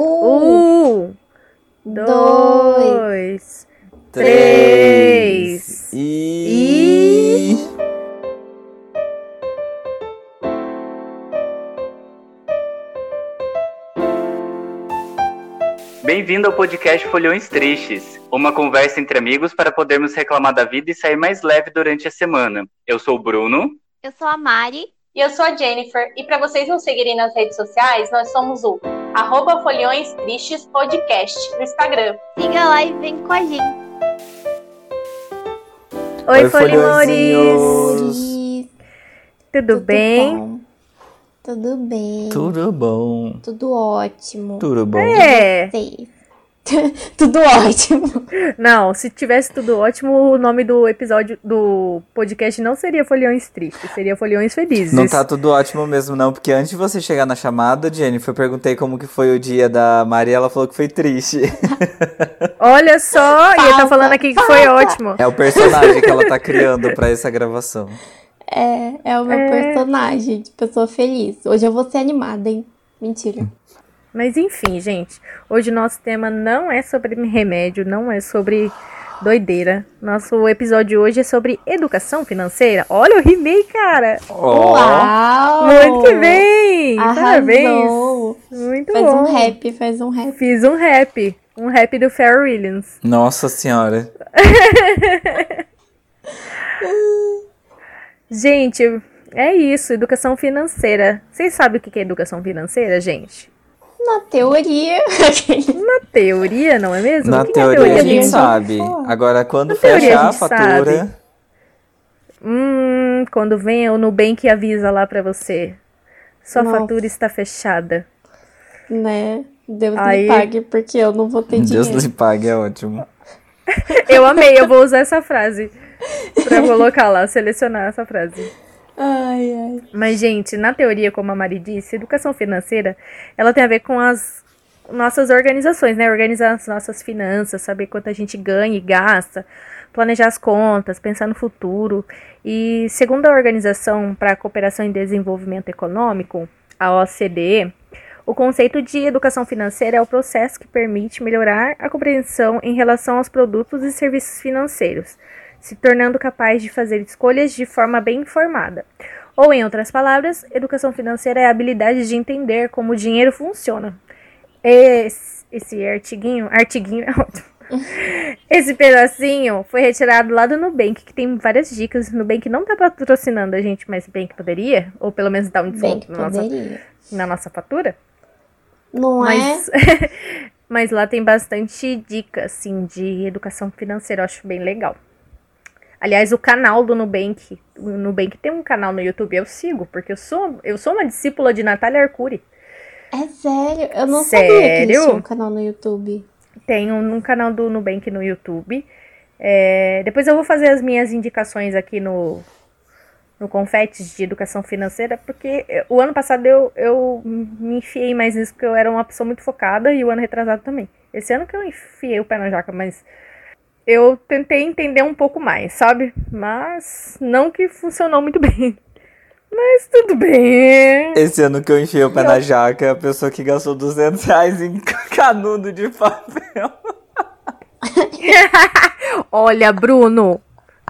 Um, dois, Três. três. E. Bem-vindo ao podcast Folhões Tristes, uma conversa entre amigos para podermos reclamar da vida e sair mais leve durante a semana. Eu sou o Bruno. Eu sou a Mari. E eu sou a Jennifer. E para vocês nos seguirem nas redes sociais, nós somos o arroba Folhões Tristes Podcast no Instagram. Siga lá e vem com a gente. Oi, Oi, Folimores! folhõezinhos. Tudo bem? bom? Tudo bem. Tudo bom? Tudo ótimo. Tudo bom? É. Sei. Tudo ótimo. Não, se tivesse tudo ótimo, o nome do episódio do podcast não seria Folhões Tristes, seria Folhões Felizes. Não tá tudo ótimo mesmo, não, porque antes de você chegar na chamada, Jennifer, eu perguntei como que foi o dia da Maria, ela falou que foi triste. Olha só, e ele tá Falta, falando aqui que foi ótimo. É o personagem que ela tá criando pra essa gravação. É, é o meu É. personagem de pessoa feliz. Hoje eu vou ser animada, hein? Mentira. Mas enfim, gente, hoje o nosso tema não é sobre remédio, não é sobre doideira. Nosso episódio hoje é sobre educação financeira. Olha, eu rimei, cara. Ó, Uau! Muito que bem! Arrasou. Parabéns! Muito Faz bom. um rap, faz um rap. Fiz um rap. Um rap do Pharrell Williams. Nossa senhora. Gente, é isso, educação financeira. Vocês sabem o que é educação financeira, gente? Na teoria. Na teoria, não é mesmo? Na que é teoria a teoria? gente gente sabe. Agora, quando Na teoria fechar a fatura, sabe. Hum, quando vem o Nubank avisa lá pra você. Sua Nossa. fatura está fechada. né? Deus Aí- me pague, porque eu não vou ter Deus dinheiro. lhe pague, é ótimo. Eu amei, eu vou usar essa frase pra colocar lá, selecionar essa frase. Ai, ai. Mas, gente, na teoria, como a Mari disse, educação financeira, ela tem a ver com as nossas organizações, né? Organizar as nossas finanças, saber quanto a gente ganha e gasta, planejar as contas, pensar no futuro. E, segundo a Organização para a Cooperação e Desenvolvimento Econômico, a OCDE, o conceito de educação financeira é o processo que permite melhorar a compreensão em relação aos produtos e serviços financeiros, se tornando capaz de fazer escolhas de forma bem informada. Ou, em outras palavras, educação financeira é a habilidade de entender como o dinheiro funciona. Esse, esse artiguinho, artiguinho é ótimo. Esse pedacinho foi retirado lá do Nubank, que tem várias dicas. Nubank não tá patrocinando a gente, mas bem que poderia, ou pelo menos dar um desconto na nossa, na nossa fatura. Não Mas, é? mas lá tem bastante dica, assim, de educação financeira. Eu acho bem legal. Aliás, o canal do Nubank. O Nubank tem um canal no YouTube, eu sigo, porque eu sou, eu sou uma discípula de Natália Arcuri. É sério? Eu não sabia que Sério? tinham um canal no YouTube. Tem um, um canal do Nubank no YouTube. É, depois eu vou fazer as minhas indicações aqui no, no Confetes de Educação Financeira, porque eh, o ano passado eu, eu me enfiei mais nisso, porque eu era uma pessoa muito focada, e o ano retrasado também. Esse ano que eu enfiei o pé na jaca, mas eu tentei entender um pouco mais, sabe? Mas não que funcionou muito bem. Mas tudo bem. Esse ano que eu enfiei o pé na jaca, é a pessoa que gastou 200 reais em canudo de papel. Olha, Bruno,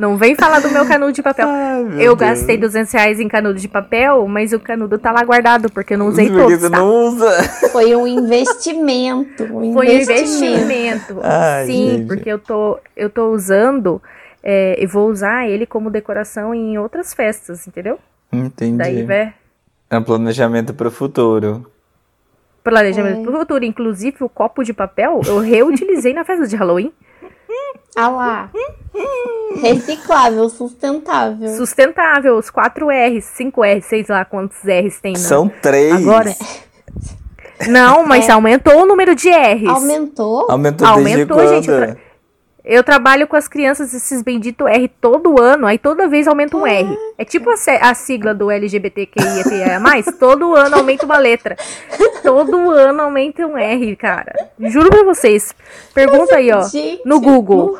não vem falar do meu canudo de papel. Ai, eu Deus. gastei 200 reais em canudo de papel, mas o canudo tá lá guardado, porque eu não usei Porque todos, você tá? não usa. Foi um investimento. Um Foi um investimento. investimento. Ai, Sim, gente. porque eu tô, eu tô usando é, e vou usar ele como decoração em outras festas, entendeu? Entendi. Daí vai É um planejamento pro futuro. planejamento É. pro futuro. Inclusive, o copo de papel eu reutilizei na festa de Halloween. Ah lá. Reciclável, sustentável. Sustentável, os 4 R's, 5 R's, sei lá quantos R's tem. na- São três. Agora. Não, mas É. aumentou o número de R's. Aumentou? Aumentou, desde Aumentou, quando? gente, eu tra- Eu trabalho com as crianças esses bendito R todo ano, aí toda vez aumenta um R. É tipo a, a sigla do LGBTQIA+, todo ano aumenta uma letra. Todo ano aumenta um R, cara. Juro pra vocês. Pergunta aí, ó, no Google.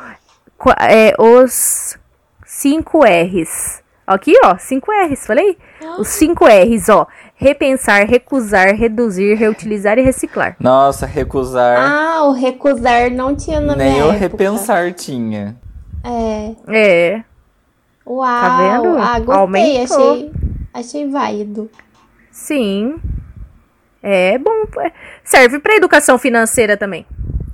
É, os 5 R's. Aqui, ó, 5 R's, falei? Os 5 R's, ó. Repensar, recusar, reduzir, reutilizar e reciclar. Nossa, recusar. Ah, o recusar não tinha na nem minha o época. repensar tinha. É. É. Uau. Tá vendo? Ah, gostei. Aumentou. Achei, achei válido. Sim. É bom. é- Serve pra educação financeira também.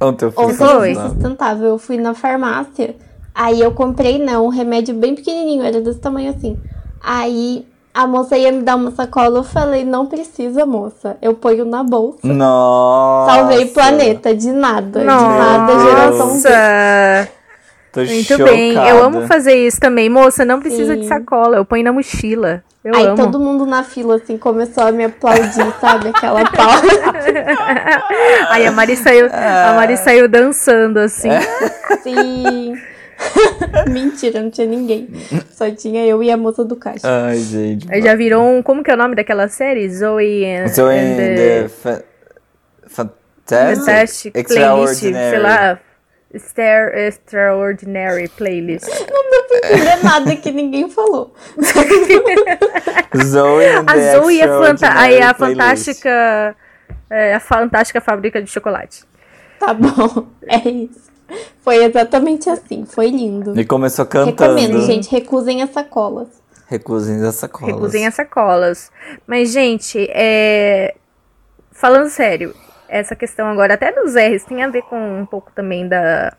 Ontem eu fiz Ontem sustentável. Eu fui na farmácia. Aí eu comprei, não, um remédio bem pequenininho, era desse tamanho assim. Aí a moça ia me dar uma sacola. Eu falei, não precisa, moça. Eu ponho na bolsa. Nossa. Salvei o planeta, de nada. De nada, geração. Nossa! Tô Muito chocada. bem. Eu amo fazer isso também. Moça, não precisa de Sim. sacola. Eu ponho na mochila. Eu Aí amo. todo mundo na fila, assim, começou a me aplaudir, sabe? Aquela palma. Aí a Mari saiu, a Mari saiu dançando assim. Sim. Mentira, não tinha ninguém. Só tinha eu e a moça do caixa. Ai, gente. Aí já virou um. Como que é o nome daquela série? Zoe and, So and the fa- fantastic, Fantastic Playlist. Sei lá. Star, extraordinary Playlist. Não entender nada que ninguém falou. Zoe and A the Zoe é fanta a playlist. fantástica. É, a fantástica fábrica de chocolate. Tá bom, é isso. Foi exatamente assim, foi lindo. E começou cantando. Recomendo, gente, recusem as sacolas. Recusem as sacolas. Recusem as sacolas. Mas, gente, é... falando sério, essa questão agora, até dos R's, tem a ver com um pouco também da,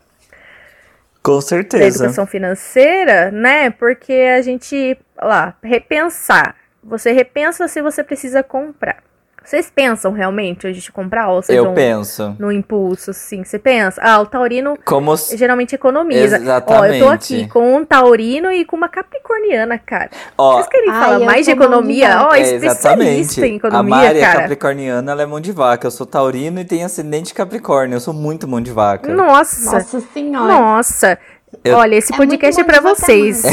Com da certeza. educação financeira, né? Porque a gente, lá, repensar. Você repensa se você precisa comprar. Vocês pensam realmente a gente comprar ou vocês Eu vão penso. no impulso, assim? Você pensa? Ah, o taurino Como se... geralmente economiza. Ó, eu tô Exatamente. aqui com um taurino e com uma capricorniana, cara. Ó, Vocês querem Ai, falar eu mais de economia? Ó, é, especialista em A economia, Mari é cara. capricorniana, ela é mão de vaca. Eu sou taurino e tenho ascendente capricórnio. Eu sou muito mão de vaca. Nossa, Nossa senhora. nossa. Eu- Olha, esse É podcast é de vaca vocês.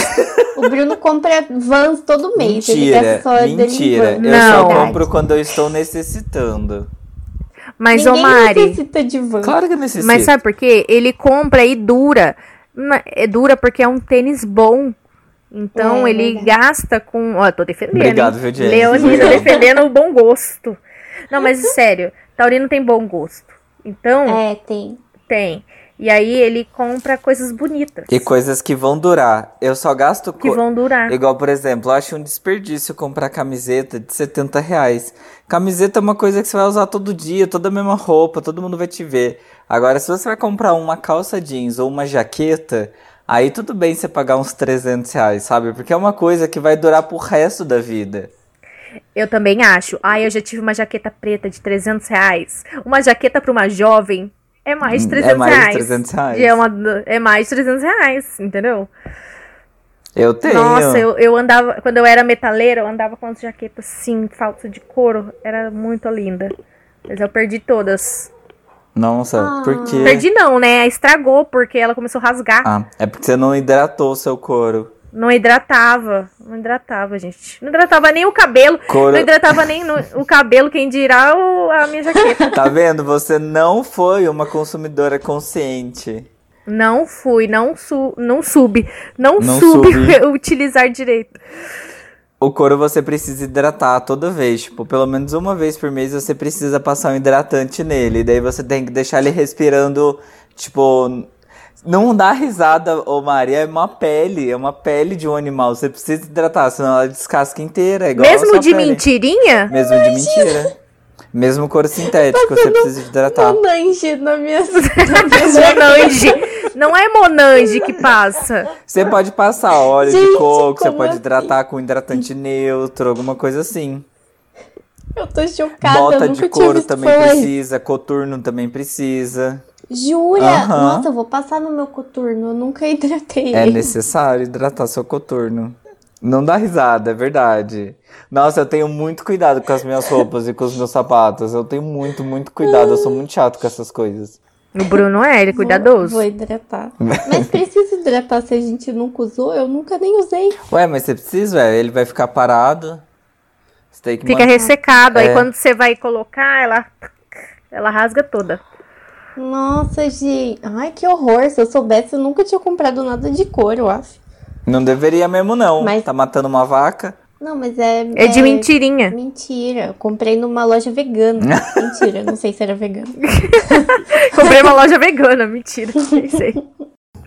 O Bruno compra vans todo mês. ele Mentira, mentira. Eu Não. só compro quando eu estou necessitando. Mas, ô Ninguém Mari, necessita de van. Claro que necessito. mas sabe por quê? Ele compra e dura. É dura porque é um tênis bom. Então É, ele verdade. gasta com. Ó, tô defendendo. Obrigado, viu, Jenny? Leonina Obrigado. defendendo o bom gosto. Não, mas sério, Taurino tem bom gosto. Então, É, tem. tem. E aí ele compra coisas bonitas. E coisas que vão durar. Eu só gasto... Que co- vão durar. Igual, por exemplo, eu acho um desperdício comprar camiseta de 70 reais. Camiseta é uma coisa que você vai usar todo dia, toda a mesma roupa, todo mundo vai te ver. Agora, se você vai comprar uma calça jeans ou uma jaqueta, aí tudo bem você pagar uns 300 reais, sabe? Porque é uma coisa que vai durar pro resto da vida. Eu também acho. Ah, eu já tive uma jaqueta preta de 300 reais. Uma jaqueta pra uma jovem é mais de 300 é mais reais. de 300 reais. E É, uma, é mais de 300 reais, entendeu? Eu tenho. Nossa, eu, eu andava. Quando eu era metaleira, eu andava com as jaquetas assim, falsa de couro. Era muito linda. Mas eu perdi todas. Nossa, Ah. por quê? Perdi não, né? Estragou, porque ela começou a rasgar. Ah, é porque você não hidratou o seu couro. Não hidratava. Não hidratava, gente. Não hidratava nem o cabelo. Não hidratava nem no- o cabelo, quem dirá o- a minha jaqueta. Tá vendo? Você não foi uma consumidora consciente. Não fui, não, su não sube. Não, Não sube sube. utilizar direito. O couro você precisa hidratar toda vez. Tipo, pelo menos uma vez por mês você precisa passar um hidratante nele. Daí você tem que deixar ele respirando, tipo. Não dá risada, ô Maria, é uma pele, é uma pele de um animal. Você precisa hidratar, senão ela descasca inteira. É Mesmo de pele. mentirinha? Mesmo de mentira. Mesmo couro sintético, você precisa hidratar. Monange na minha. Monange. Não é Monange que passa. Você pode passar óleo de Gente, coco, você pode assim? hidratar com hidratante neutro, alguma coisa assim. Eu tô chocada. Bota de couro também falar precisa, coturno também precisa. Jura? Aham. Nossa, eu vou passar no meu coturno. Eu nunca hidratei. É necessário hidratar seu coturno. Não dá risada, é verdade. Nossa, eu tenho muito cuidado com as minhas roupas e com os meus sapatos. Eu tenho muito, muito cuidado. Eu sou muito chato com essas coisas. O Bruno é, ele é cuidadoso. Vou hidratar. Mas precisa hidratar se a gente nunca usou? Eu nunca nem usei. Ué, mas você precisa, ué. Ele vai ficar parado. Você tem que Fica manter- ressecado. Aí É. quando você vai colocar, ela, ela rasga toda. Nossa, gente. Ai, que horror. Se eu soubesse, eu nunca tinha comprado nada de couro, eu acho. Não deveria mesmo, não. Mas- Tá matando uma vaca. Não, mas é. É de mentirinha. Mentira. Eu comprei numa loja vegana. Mentira, não sei se era vegana. Comprei uma loja vegana, mentira. Nem sei.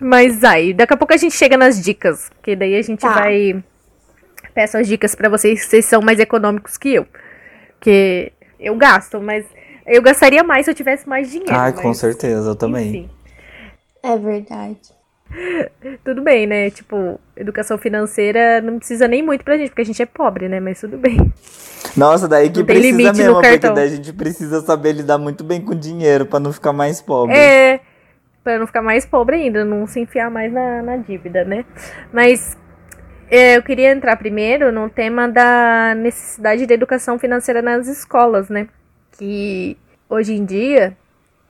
Mas aí, daqui a pouco a gente chega nas dicas. Que daí a gente Tá. vai. Peço as dicas pra vocês, vocês são mais econômicos que eu. Que eu gasto, mas eu gastaria mais se eu tivesse mais dinheiro. Ai, mas, com certeza, eu também. Enfim, É verdade. tudo bem, né? Tipo, educação financeira não precisa nem muito pra gente, porque a gente é pobre, né? Mas tudo bem. Nossa, daí que precisa limite no mesmo, porque cartão. daí a gente precisa saber lidar muito bem com dinheiro pra não ficar mais pobre. É, pra não ficar mais pobre ainda, não se enfiar mais na, na dívida, né? Mas é, eu queria entrar primeiro no tema da necessidade da educação financeira nas escolas, né? Que hoje em dia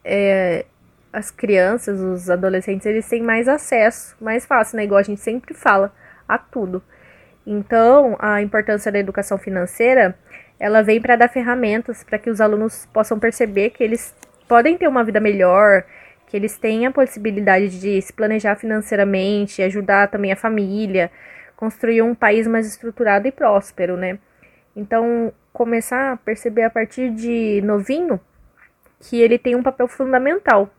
é, as crianças, os adolescentes, eles têm mais acesso, mais fácil, né? Igual a gente sempre fala, a tudo. Então, a importância da educação financeira, ela vem para dar ferramentas para que os alunos possam perceber que eles podem ter uma vida melhor, que eles têm a possibilidade de se planejar financeiramente, ajudar também a família, construir um país mais estruturado e próspero, né? Então, começar a perceber a partir de novinho que ele tem um papel fundamental.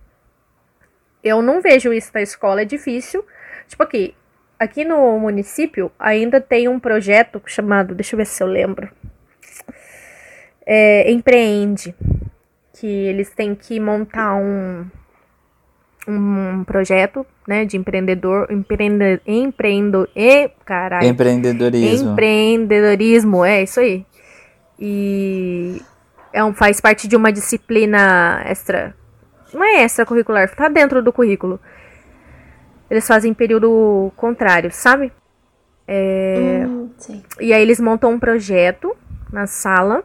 Eu não vejo isso na escola, é difícil. Tipo aqui, aqui no município ainda tem um projeto chamado, deixa eu ver se eu lembro. É, empreende, que eles têm que montar um um projeto, né, de empreendedor, empreende, empreendo, e, caralho, Empreendedorismo. Empreendedorismo, é isso aí. E é um, faz parte de uma disciplina extra. Não é extracurricular, tá dentro do currículo. Eles fazem período contrário, sabe? É, Hum, e aí eles montam um projeto na sala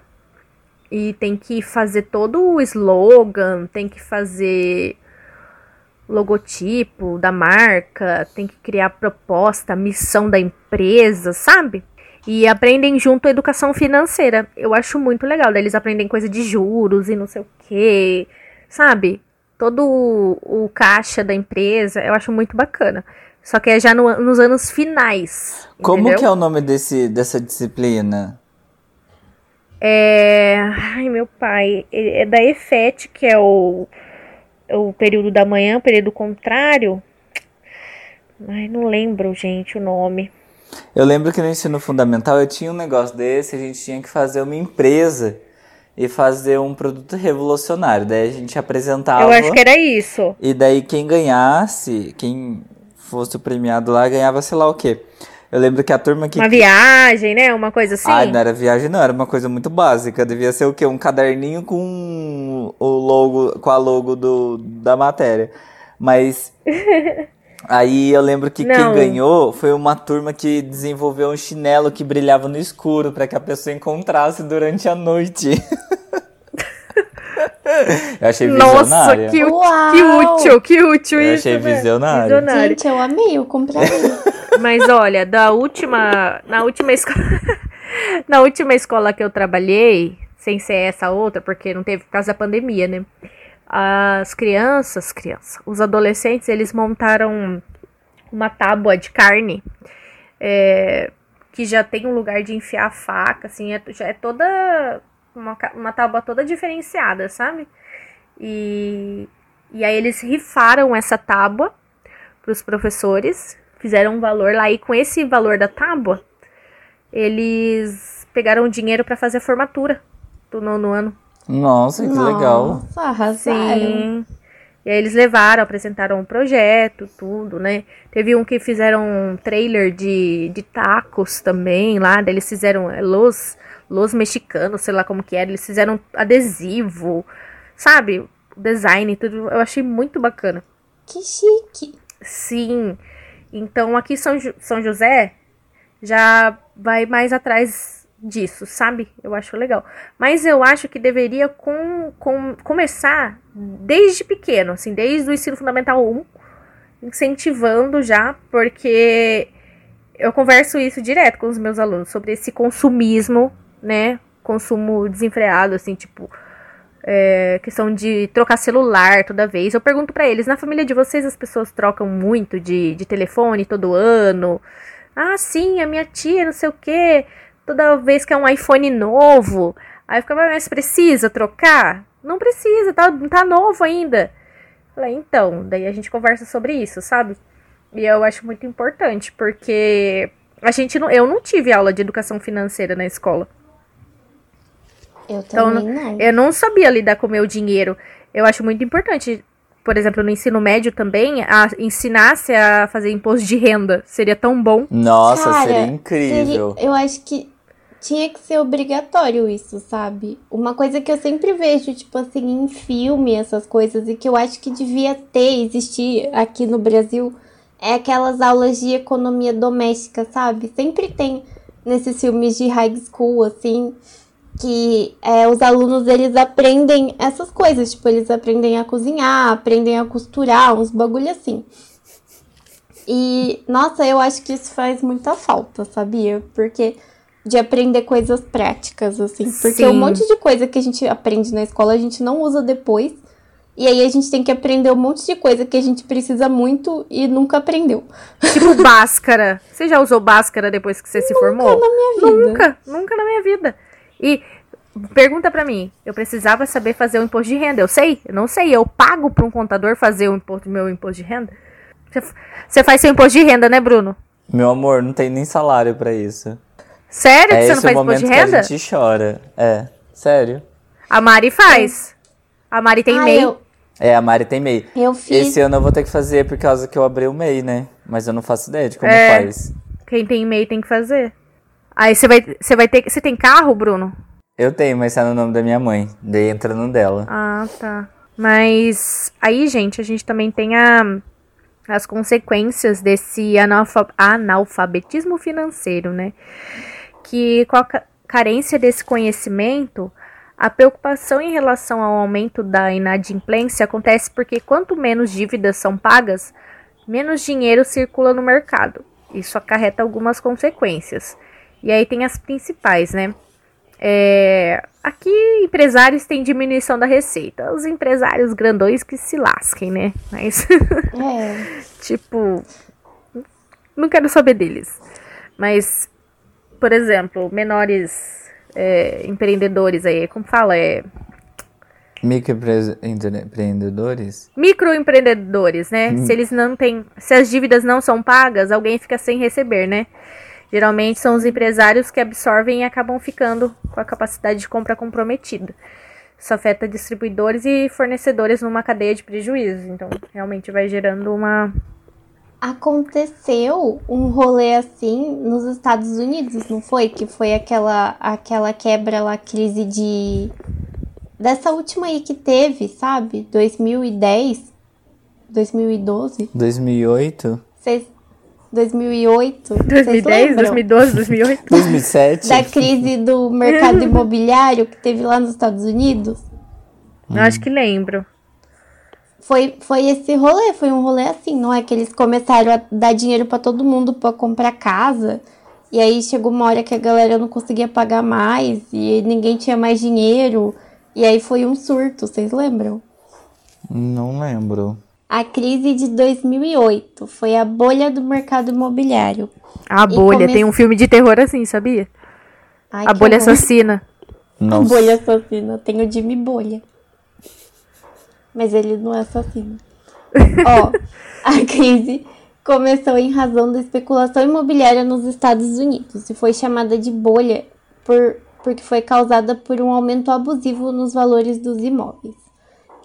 e tem que fazer todo o slogan, tem que fazer logotipo da marca, tem que criar proposta, missão da empresa, sabe? E aprendem junto a educação financeira. Eu acho muito legal. Daí eles aprendem coisa de juros e não sei o que, sabe? Todo o, o caixa da empresa, eu acho muito bacana. Só que é já no- nos anos finais. Como entendeu? que é o nome desse, dessa disciplina? É. Ai, meu pai. É é da EFET, que é o, o período da manhã, o período contrário. Ai, não lembro, gente, o nome. Eu lembro que no ensino fundamental eu tinha um negócio desse, a gente tinha que fazer uma empresa e fazer um produto revolucionário. Daí a gente apresentava. Eu acho que era isso. E daí quem ganhasse, quem fosse o premiado lá, ganhava sei lá o quê. Eu lembro que a turma que. Uma viagem, né? Uma coisa assim. Ah, não era viagem, não, era uma coisa muito básica. Devia ser o quê? Um caderninho com o logo, com a logo do, da matéria. Mas aí eu lembro que quem Não. ganhou foi uma turma que desenvolveu um chinelo que brilhava no escuro para que a pessoa encontrasse durante a noite. eu achei Nossa, visionária. que, que útil, que útil Eu isso. achei né? visionário. Visionário. Gente, eu amei, eu compraria. Mas olha, da última, na última escola, na última escola que eu trabalhei, sem ser essa outra, porque não teve por causa da pandemia, né? As crianças, crianças, os adolescentes, eles montaram uma tábua de carne é, que já tem um lugar de enfiar a faca, assim, é, já é toda uma, uma tábua toda diferenciada, sabe? E, e aí eles rifaram essa tábua para os professores, fizeram um valor lá e com esse valor da tábua, eles pegaram dinheiro para fazer a formatura do nono ano. Nossa, que legal. Nossa, arrasaram. Sim. E aí eles levaram, apresentaram um projeto, tudo, né? Teve um que fizeram um trailer de, de tacos também lá, daí eles fizeram é, los, los mexicanos, sei lá como que era, eles fizeram adesivo, sabe? O Design e tudo, eu achei muito bacana. Que chique. Sim. Então aqui São, São José já vai mais atrás disso, sabe? Eu acho legal. Mas eu acho que deveria com, com, começar desde pequeno, assim, desde o ensino fundamental 1, incentivando já, porque eu converso isso direto com os meus alunos sobre esse consumismo, né? Consumo desenfreado, assim, tipo, é, questão de trocar celular toda vez. Eu pergunto pra eles, na família de vocês as pessoas trocam muito de, de telefone todo ano? Ah, sim, a minha tia, não sei o quê. Toda vez que é um iPhone novo. Aí eu ficava, mas precisa trocar? Não precisa, tá, tá novo ainda. Falei, então, daí a gente conversa sobre isso, sabe? E eu acho muito importante, porque a gente não, eu não tive aula de educação financeira na escola. Eu Então, também não. Eu não sabia lidar com o meu dinheiro. Eu acho muito importante, por exemplo, no ensino médio também, a ensinasse a fazer imposto de renda. Seria tão bom. Nossa, Cara, seria incrível. seria- eu acho que tinha que ser obrigatório isso, sabe? Uma coisa que eu sempre vejo, tipo assim, em filme, essas coisas, e que eu acho que devia ter, existir aqui no Brasil, é aquelas aulas de economia doméstica, sabe? Sempre tem nesses filmes de high school, assim, que é, os alunos eles aprendem essas coisas, tipo, eles aprendem a cozinhar, aprendem a costurar, uns bagulho assim. E, nossa, eu acho que isso faz muita falta, sabia? Porque de aprender coisas práticas, assim. Porque Sim. um monte de coisa que a gente aprende na escola a gente não usa depois. E aí a gente tem que aprender um monte de coisa que a gente precisa muito e nunca aprendeu. Tipo Bhaskara. Você já usou Bhaskara depois que você se formou? na minha vida. Nunca, nunca na minha vida. E pergunta pra mim, eu precisava saber fazer o imposto de renda. Eu sei? Eu não sei. Eu pago pra um contador fazer o imposto, meu imposto de renda? Você, você faz seu imposto de renda, né, Bruno? Meu amor, não tem nem salário pra isso. Sério que é você esse não faz momento imposto de que a renda? gente chora. É, sério. A Mari faz. A Mari tem Ah, MEI. eu, É, a Mari tem MEI. eu fiz. Esse ano eu vou ter que fazer por causa que eu abri o MEI, né? Mas eu não faço ideia de como É. faz. Quem tem MEI tem que fazer. Aí você vai, você vai ter. Você tem carro, Bruno? Eu tenho, mas tá no nome da minha mãe. Daí entra no dela. Ah, tá. Mas aí, gente, a gente também tem a, as consequências desse analfa- analfabetismo financeiro, né? Que com a ca- carência desse conhecimento, a preocupação em relação ao aumento da inadimplência acontece porque quanto menos dívidas são pagas, menos dinheiro circula no mercado. Isso acarreta algumas consequências. E aí tem as principais, né? É, aqui, empresários têm diminuição da receita. Os empresários grandões que se lasquem, né? Mas, É. tipo, não quero saber deles. Mas, por exemplo, menores é, empreendedores aí, como fala? É, Microempreendedores? microempreendedores, né? Se eles não têm. Se as dívidas não são pagas, alguém fica sem receber, né? Geralmente são os empresários que absorvem e acabam ficando com a capacidade de compra comprometida. Isso afeta distribuidores e fornecedores numa cadeia de prejuízos. Então, realmente vai gerando uma. Aconteceu um rolê assim nos Estados Unidos, não foi? Que foi aquela, aquela quebra lá, crise de. Dessa última aí que teve, sabe? 2010, 2012, 2008? Vocês- 2008. vocês 2010, lembram? 2012, 2008. 2007? Da crise do mercado imobiliário que teve lá nos Estados Unidos? Eu acho que lembro. Foi, foi esse rolê, foi um rolê assim, não é? Que eles começaram a dar dinheiro pra todo mundo pra comprar casa. E aí chegou uma hora que a galera não conseguia pagar mais e ninguém tinha mais dinheiro. E aí foi um surto, vocês lembram? Não lembro. A crise de 2008 foi a bolha do mercado imobiliário. A bolha, come- tem um filme de terror assim, sabia? Ai, a bolha horror. assassina. A Nossa. bolha assassina. Tem o Jimmy Bolha. Mas ele não é assassino. Ó, a crise começou em razão da especulação imobiliária nos Estados Unidos e foi chamada de bolha por, porque foi causada por um aumento abusivo nos valores dos imóveis.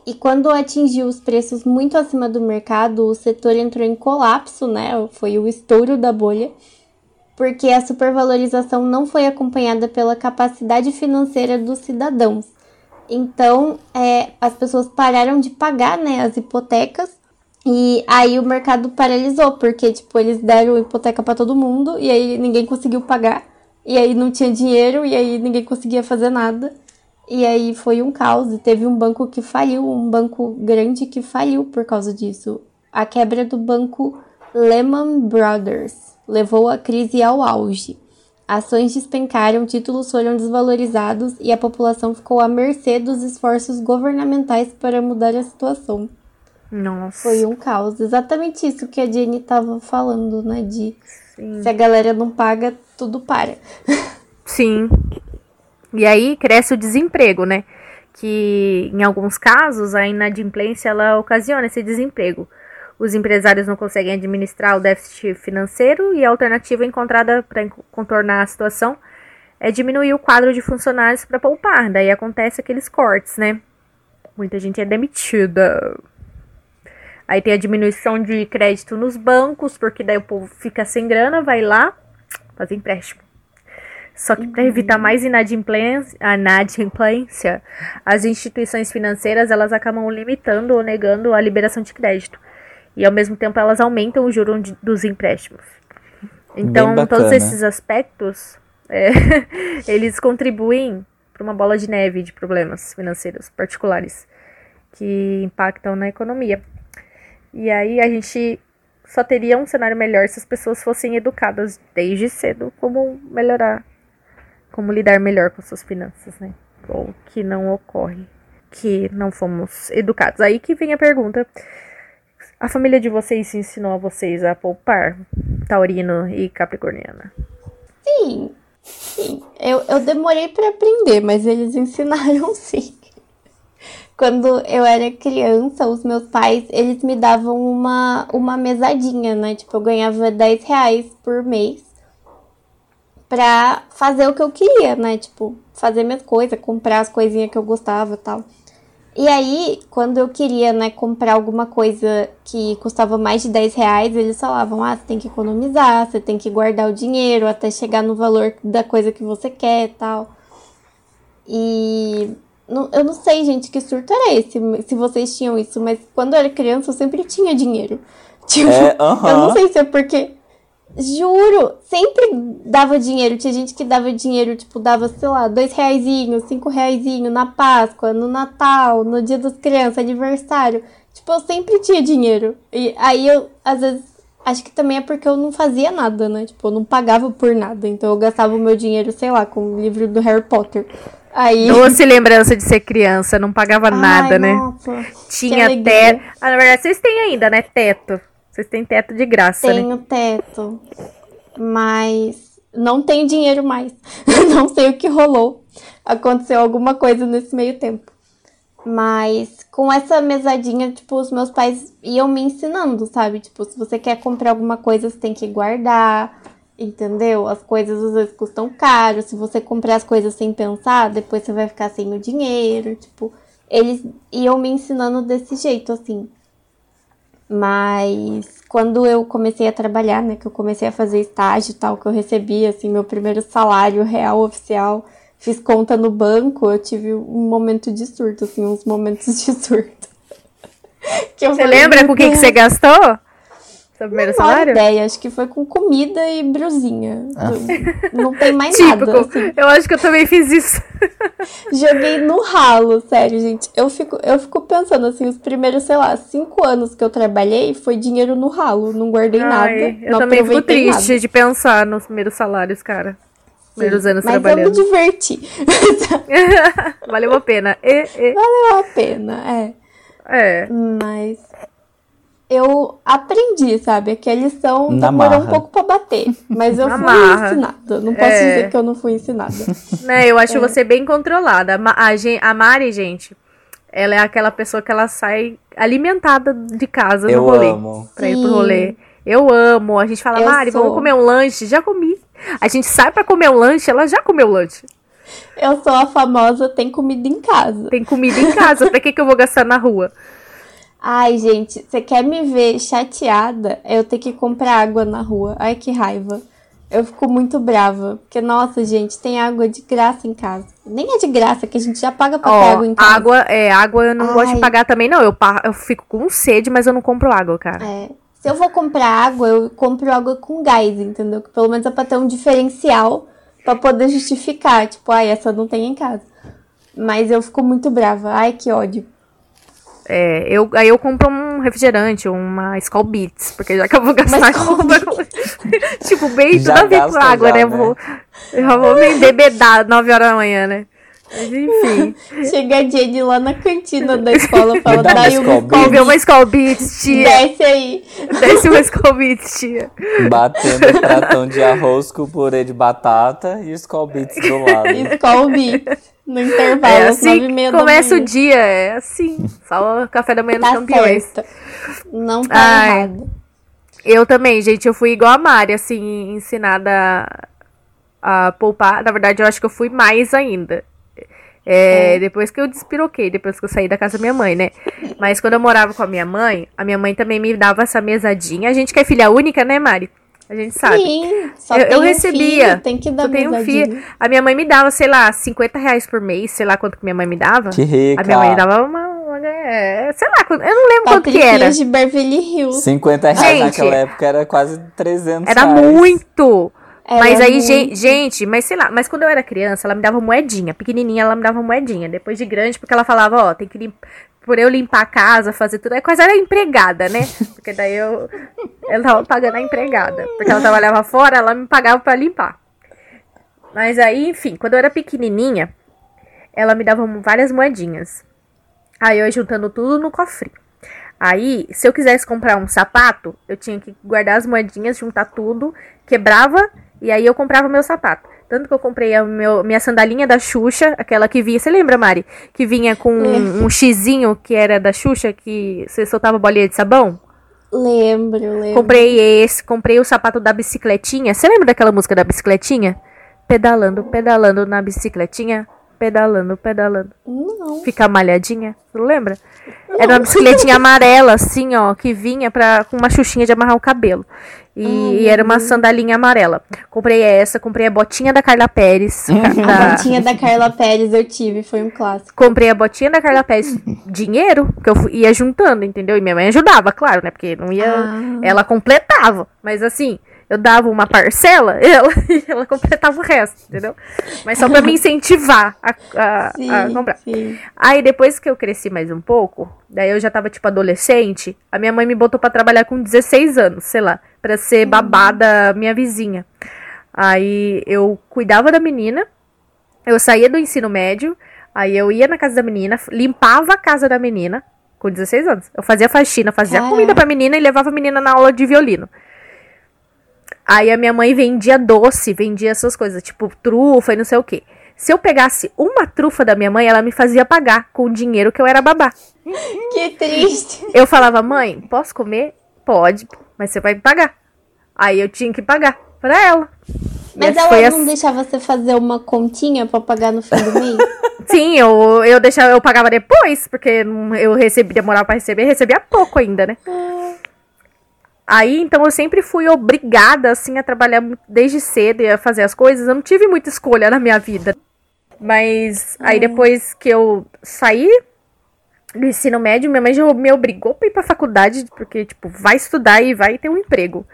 E quando atingiu os preços muito acima do mercado, o setor entrou em colapso, né? Foi o estouro da bolha porque a supervalorização não foi acompanhada pela capacidade financeira dos cidadãos. Então, é, as pessoas pararam de pagar né, as hipotecas e aí o mercado paralisou, porque tipo, eles deram hipoteca para todo mundo e aí ninguém conseguiu pagar, e aí não tinha dinheiro e aí ninguém conseguia fazer nada. E aí foi um caos, e teve um banco que faliu, um banco grande que faliu por causa disso. A quebra do banco Lehman Brothers levou a crise ao auge. Ações despencaram, títulos foram desvalorizados e a população ficou à mercê dos esforços governamentais para mudar a situação. Nossa. Foi um caos. Exatamente isso que a Jenny estava falando, né? De Sim. se a galera não paga, tudo para. Sim. E aí cresce o desemprego, né? Que em alguns casos a inadimplência ela ocasiona esse desemprego. Os empresários não conseguem administrar o déficit financeiro e a alternativa encontrada para contornar a situação é diminuir o quadro de funcionários para poupar. Daí acontece aqueles cortes, né? Muita gente é demitida. Aí tem a diminuição de crédito nos bancos, porque daí o povo fica sem grana, vai lá fazer empréstimo. Só que para evitar mais inadimplência, inadimplência, as instituições financeiras elas acabam limitando ou negando a liberação de crédito. E ao mesmo tempo elas aumentam o juro de, dos empréstimos. Então, todos esses aspectos, é, eles contribuem para uma bola de neve de problemas financeiros particulares que impactam na economia. E aí a gente só teria um cenário melhor se as pessoas fossem educadas desde cedo como melhorar como lidar melhor com suas finanças, né? Ou que não ocorre, que não fomos educados. Aí que vem a pergunta: a família de vocês ensinou a vocês a poupar, taurino e capricorniana? Sim, sim. Eu, eu demorei para aprender, mas eles ensinaram sim. Quando eu era criança, os meus pais, eles me davam uma, uma mesadinha, né? Tipo, eu ganhava 10 reais por mês pra fazer o que eu queria, né? Tipo, fazer minhas coisas, comprar as coisinhas que eu gostava e tal. E aí, quando eu queria, né, comprar alguma coisa que custava mais de 10 reais, eles falavam, ah, você tem que economizar, você tem que guardar o dinheiro até chegar no valor da coisa que você quer e tal. E eu não sei, gente, que surto era esse, se vocês tinham isso, mas quando eu era criança eu sempre tinha dinheiro. Tipo, é, uh -huh. eu não sei se é porque Juro, sempre dava dinheiro. Tinha gente que dava dinheiro, tipo, dava, sei lá, dois reaisinhos, cinco reaisinhos na Páscoa, no Natal, no Dia das Crianças, aniversário. Tipo, eu sempre tinha dinheiro. E aí eu, às vezes, acho que também é porque eu não fazia nada, né? Tipo, eu não pagava por nada. Então eu gastava o meu dinheiro, sei lá, com o livro do Harry Potter. Aí... Doce lembrança de ser criança, não pagava Ai, nada, né? Nossa, Tinha teto. Ah, na verdade, vocês têm ainda, né? Teto. Vocês têm teto de graça, né? Tenho teto, mas não tenho dinheiro mais. não sei o que rolou. Aconteceu alguma coisa nesse meio tempo. Mas com essa mesadinha, tipo, os meus pais iam me ensinando, sabe? Tipo, se você quer comprar alguma coisa, você tem que guardar, entendeu? As coisas às vezes custam caro. Se você comprar as coisas sem pensar, depois você vai ficar sem o dinheiro. Tipo, eles iam me ensinando desse jeito, assim. Mas quando eu comecei a trabalhar, né, que eu comecei a fazer estágio e tal, que eu recebi, assim, meu primeiro salário real oficial, fiz conta no banco, eu tive um momento de surto, assim, uns momentos de surto. você falei, lembra com o que, que você gastou? Seu primeiro não salário? ideia, acho que foi com comida e brusinha. Ah. Não tem mais Típico. nada. Assim. Eu acho que eu também fiz isso. Joguei no ralo, sério, gente. Eu fico, eu fico pensando assim, os primeiros, sei lá, cinco anos que eu trabalhei foi dinheiro no ralo. Não guardei Ai, nada. Eu não também fico triste nada. de pensar nos primeiros salários, cara. Primeiros anos Mas trabalhando. eu me diverti. Valeu a pena. E, e. Valeu a pena, é. É. Mas eu aprendi, sabe? Que a lição Na demorou um pouco pra bater. Mas eu Na fui marra. ensinada. Não posso É. dizer que eu não fui ensinada. Né, eu acho você bem controlada. A, Ma- a, Mari, gente, ela é aquela pessoa que ela sai alimentada de casa no Eu rolê. amo. Pra ir pro Sim. rolê. Eu amo. A gente fala, Eu Mari, vamos sou. comer um lanche? Já comi. A gente sai pra comer um lanche, ela já comeu o lanche. Eu sou a famosa tem comida em casa. Tem comida em casa, pra que, que eu vou gastar na rua? Ai, gente, você quer me ver chateada? Eu ter que comprar água na rua. Ai, que raiva. Eu fico muito brava. Porque, nossa, gente, tem água de graça em casa. Nem é de graça, que a gente já paga pra ter Ó, água em casa. água, é, água eu não gosto de Ai. pagar também, não. Eu, eu fico com sede, mas eu não compro água, cara. É. Se eu vou comprar água, eu compro água com gás, entendeu? Que pelo menos é pra ter um diferencial pra poder justificar. Tipo, ai, essa não tem em casa. Mas eu fico muito brava. Ai, que ódio. É, eu, aí eu compro um refrigerante, uma Skull Beats, porque já que eu vou gastar com... tipo, bem Já tudo a ver com água, já, né? né? Vou, eu vou me embebedar 9 horas da manhã, né? Mas enfim. Chega a Jenny lá na cantina da escola, fala, dá uma daí uma Beats." Vou ver uma Skull Beats, tia. Desce aí. Desce uma Skull Beats, tia. Batendo pratão de arroz com purê de batata e Skull Beats do lado. Skol Beats. No intervalo, É nove e assim da começa o dia, é assim. Só o café da manhã dos Tá campeões. certo. Não tá Ai. errado. Eu também, gente, eu fui igual a Mari, assim, ensinada a poupar. Na verdade, eu acho que eu fui mais ainda. É, Depois que eu despiroquei, depois que eu saí da casa da minha mãe, né? Mas quando eu morava com a minha mãe, a minha mãe também me dava essa mesadinha. A gente que é filha única, né, Mari? A gente sabe. Sim, só Eu- tem eu um recebia. filho, tem que dar Eu tenho um filho. A minha mãe me dava, sei lá, 50 reais por mês, sei lá quanto que minha mãe me dava. Que rica. A minha mãe dava uma. uma- é, sei lá, eu não lembro quanto que era. De Beverly Hills. 50 reais Gente, naquela época era quase 300 Era reais. muito! Era mas aí, muito. gen- gente, mas sei lá, mas quando eu era criança, ela me dava moedinha. Pequenininha, ela me dava moedinha. Depois de grande, porque ela falava, ó, tem que limpar. Por eu limpar a casa, fazer tudo. É quase era empregada, né? Porque daí eu. Eu tava pagando a empregada. Porque ela trabalhava fora, ela me pagava pra limpar. Mas aí, enfim, quando eu era pequenininha, ela me dava várias moedinhas. Aí eu ia juntando tudo no cofrinho. Aí, se eu quisesse comprar um sapato, eu tinha que guardar as moedinhas, juntar tudo, quebrava e aí eu comprava meu sapato. Tanto que eu comprei a meu, minha sandalinha da Xuxa, aquela que vinha. Você lembra, Mari? Que vinha com um, um xizinho que era da Xuxa, que você soltava bolinha de sabão? Lembro, lembro. Comprei esse, comprei o sapato da bicicletinha. Você lembra daquela música da bicicletinha? Pedalando, pedalando na bicicletinha. Pedalando, pedalando. Não. Fica malhadinha. Lembra? Era uma bicicletinha amarela, assim, ó, que vinha pra, com uma xuxinha de amarrar o cabelo. E, e era uma sandalinha amarela. Comprei essa, comprei a botinha da Carla Pérez. ca- A da- botinha da Carla Pérez eu tive, foi um clássico. Comprei a botinha da Carla Pérez, dinheiro, que eu fui- ia juntando, entendeu? E minha mãe ajudava, claro, né? Porque não ia. Ah. Ela completava. Mas assim, eu dava uma parcela e ela, e ela completava o resto, entendeu? Mas só pra me incentivar a, a- Sim, a comprar. sim. Aí depois que eu cresci mais um pouco, daí eu já tava tipo adolescente, a minha mãe me botou pra trabalhar com 16 anos, sei lá, pra ser babada minha vizinha. Aí eu cuidava da menina, eu saía do ensino médio, aí eu ia na casa da menina, limpava a casa da menina com 16 anos. Eu fazia faxina, fazia Caraca. comida pra menina e levava a menina na aula de violino. Aí a minha mãe vendia doce, vendia essas coisas, tipo trufa e não sei o quê. Se eu pegasse uma trufa da minha mãe, ela me fazia pagar com o dinheiro que eu era babá. Que triste. Eu falava, mãe, posso comer? Pode, mas você vai me pagar. Aí eu tinha que pagar pra ela. Mas ela não assim. deixava você fazer uma continha pra pagar no fim do mês? Sim, eu, eu deixava, eu pagava depois, porque eu recebi, demorava pra receber, recebia pouco ainda, né? Aí, então, eu sempre fui obrigada, assim, a trabalhar desde cedo e a fazer as coisas. Eu não tive muita escolha na minha vida. Mas, aí depois que eu saí do ensino médio, minha mãe já me obrigou pra ir pra faculdade, porque, tipo, vai estudar e vai ter um emprego.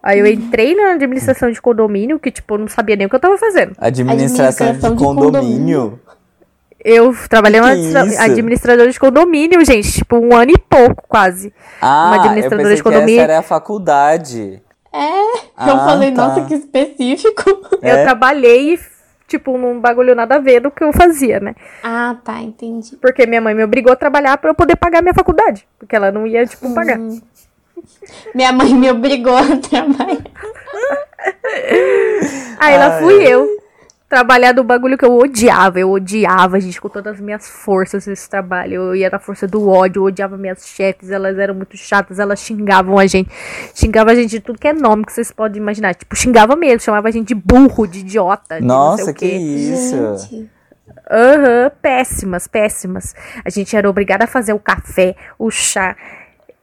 Aí eu entrei na administração de condomínio, que, tipo, eu não sabia nem o que eu tava fazendo. Administração, Administração de de condomínio. Eu trabalhei uma isso? administradora de condomínio, gente, tipo, um ano e pouco, quase. Ah, eu administradora pensei de que condomínio. essa era a faculdade. É, eu Ah, falei, tá. nossa, que específico. É. Eu trabalhei, tipo, num bagulho nada a ver do que eu fazia, né? Ah, tá, entendi. Porque minha mãe me obrigou a trabalhar pra eu poder pagar minha faculdade. Porque ela não ia, tipo, pagar. Minha mãe me obrigou a trabalhar. Aí lá Ai, fui eu. Trabalhar do bagulho que eu odiava. Eu odiava, gente, com todas as minhas forças esse trabalho. Eu ia na força do ódio, eu odiava minhas chefes, elas eram muito chatas, elas xingavam a gente. Xingavam a gente de tudo que é nome que vocês podem imaginar. Tipo, xingava mesmo, chamava a gente de burro, de idiota. de não sei Nossa, o que quê. isso. Gente, Aham, péssimas, péssimas. A gente era obrigada a fazer o café, o chá.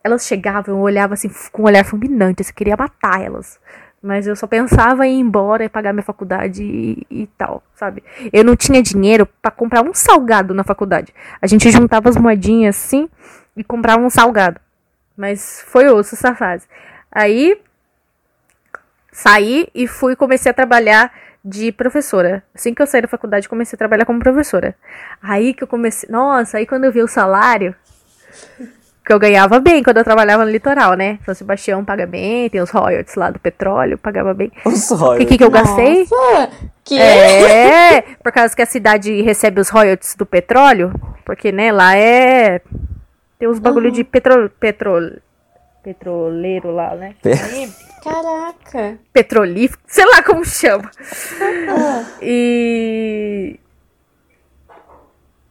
Elas chegavam, eu olhava assim, com um olhar fulminante, eu queria matar elas. Mas eu só pensava em ir embora e pagar minha faculdade e, e tal, sabe? Eu não tinha dinheiro pra comprar um salgado na faculdade. A gente juntava as moedinhas assim e comprava um salgado. Mas foi osso essa fase. Aí saí e fui comecei a trabalhar de professora. Assim que eu saí da faculdade, comecei a trabalhar como professora. Aí que eu comecei. Nossa, aí quando eu vi o salário. Que eu ganhava bem quando eu trabalhava no litoral, né? São Sebastião paga bem, tem os royalties lá do petróleo, pagava bem. Os O royalties. que, que eu gastei? Nossa, que É, por causa que a cidade recebe os royalties do petróleo, porque, né, lá é. Tem uns bagulho de petro, petro, petroleiro lá, né? Pe- Aí, Caraca. petrolífero, sei lá como chama. E.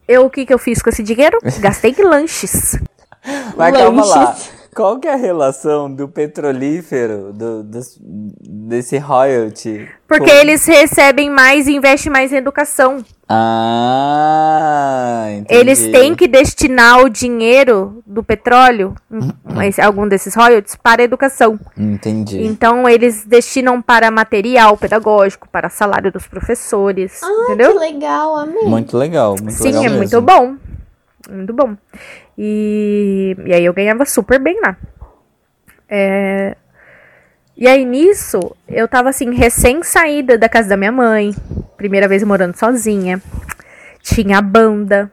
Eu, o que que eu fiz com esse dinheiro? Gastei em lanches. Mas calma lá. Qual que é a relação do petrolífero, do, dos- desse royalty? Porque com- eles recebem mais e investem mais em educação. Ah, entendi. Eles têm que destinar o dinheiro do petróleo, Uhum. mas algum desses royalties, para a educação. Entendi. Então, eles destinam para material pedagógico, para salário dos professores, Que entendeu? legal, amei. Muito legal, muito Sim, legal é mesmo. muito bom. Muito bom. E, e aí eu ganhava super bem lá. É, E aí nisso, eu tava assim, recém-saída da casa da minha mãe. Primeira vez morando sozinha. Tinha a banda.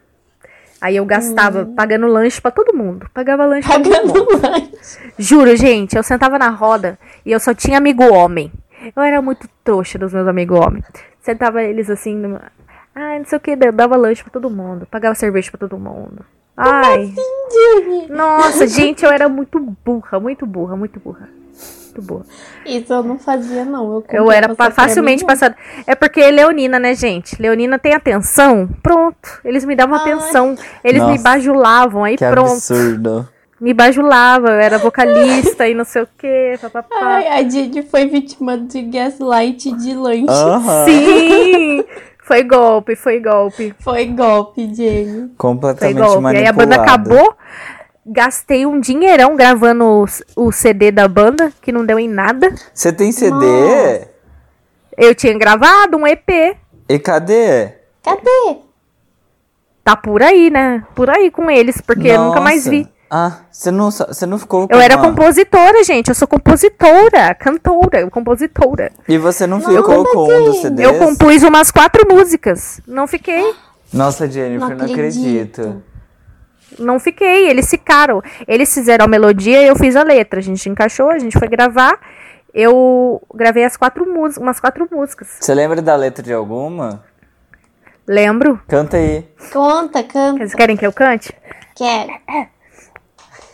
Aí eu gastava pagando lanche pra todo mundo. Pagava lanche pra todo mundo. Pagando lanche. Juro, gente, eu sentava na roda e eu só tinha amigo homem. Eu era muito trouxa dos meus amigos homens. Sentava eles assim, numa... ai, não sei o que, dava lanche pra todo mundo, pagava cerveja pra todo mundo. Ai, nossa, gente, eu era muito burra, muito burra, muito burra. Muito burra. Isso eu não fazia, não. Eu, Eu era facilmente passada. É porque Leonina, né, gente? Leonina tem atenção. Pronto. Eles me davam Ai. atenção. Eles me Nossa, bajulavam. Aí Que pronto. absurdo. Me bajulava. Eu era vocalista e não sei o quê. Papapá. Ai, a Didi foi vítima de gaslight de lanche. Aham. Sim! Foi golpe, foi golpe. Foi golpe, Jenny. Foi Completamente golpe. manipulado. Aí a banda acabou. Gastei um dinheirão gravando os- o CD da banda, que não deu em nada. Você tem CD? Nossa. Eu tinha gravado um EP. E cadê? Cadê? Tá por aí, né? Por aí com eles, porque eu nunca mais Nossa. vi. Ah, você não, você não ficou com Eu era uma- compositora, gente. Eu sou compositora, cantora, compositora. E você não ficou com um dos CDs? Eu compus umas quatro músicas. Não fiquei. Nossa, Jennifer, não, Não acredito. acredito. Não fiquei. Eles ficaram. Eles fizeram a melodia e eu fiz a letra. A gente encaixou, a gente foi gravar. Eu gravei as quatro músicas, umas quatro músicas. Você lembra da letra de alguma? Lembro? Canta aí. Conta, canta. Vocês querem que eu cante? Quero.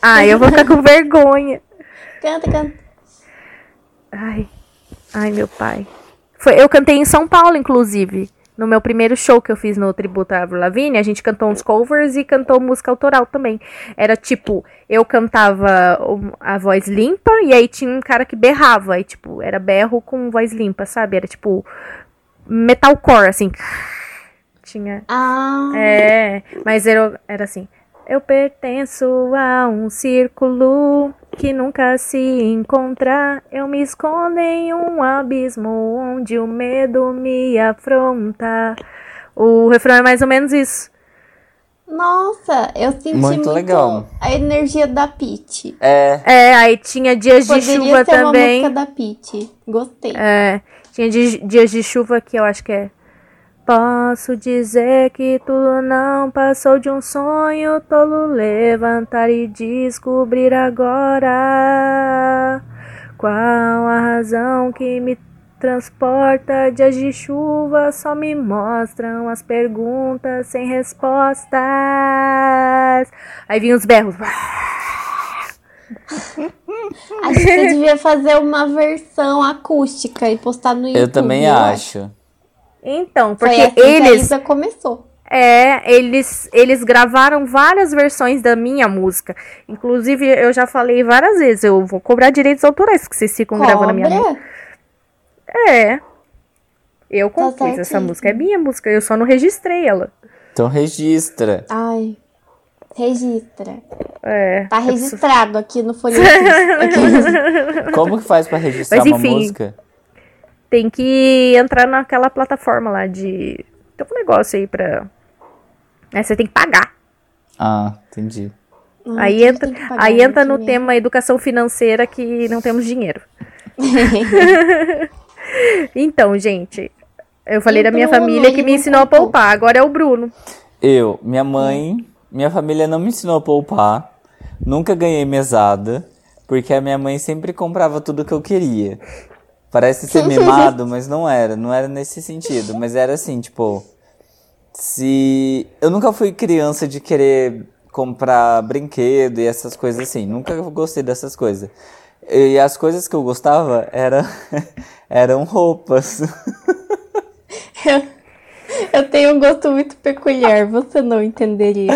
Ah, eu vou ficar com vergonha. Canta, canta. Ai. Ai, meu pai. Foi, eu cantei em São Paulo, inclusive. No meu primeiro show que eu fiz no tributo à Avril Lavigne, a gente cantou uns covers e cantou música autoral também. Era tipo, eu cantava a voz limpa e aí tinha um cara que berrava. E tipo, era berro com voz limpa, sabe? Era tipo metalcore, assim. Tinha. Ah, É, mas era, era assim. Eu pertenço a um círculo que nunca se encontra. Eu me escondo em um abismo onde o medo me afronta. O refrão é mais ou menos isso. nossa, eu senti Muito muito, legal. a energia da Pete. É. É, aí tinha dias de Poderia chuva ser uma também. música da Pete. Gostei. É, tinha di- dias de chuva que eu acho que é. Posso dizer que tudo não passou de um sonho tolo levantar e descobrir agora qual a razão que me transporta. Dias de chuva só me mostram as perguntas sem respostas. Aí vinham os berros. Acho que você devia fazer uma versão acústica e postar no YouTube. Eu também acho. Então, Foi porque assim que a eles Isa começou. É, eles, eles gravaram várias versões da minha música. Inclusive, eu já falei várias vezes, eu vou cobrar direitos autorais que vocês ficam gravando a minha música. Cobra? É. Eu compus essa Tá certíssimo. música, é minha música, eu só não registrei ela. Então registra. Ai, registra. É. Tá registrado aqui no Aqui. Como que faz pra registrar Mas uma enfim. música? Tem que entrar naquela plataforma lá de. Tem um negócio aí pra. É, você tem que pagar. Ah, entendi. Aí entra, aí entra no tema educação financeira que não temos dinheiro. Então, gente, eu falei E da minha Bruno, família que me ensinou a poupar. Agora é o Bruno. Eu, minha mãe, minha família não me ensinou a poupar. Nunca ganhei mesada, porque a minha mãe sempre comprava tudo que eu queria. Parece ser mimado, mas não era. Não era nesse sentido. Mas era assim, tipo. Se. Eu nunca fui criança de querer comprar brinquedo e essas coisas assim. Nunca gostei dessas coisas. E as coisas que eu gostava era, eram roupas. Eu tenho um gosto muito peculiar, você não entenderia.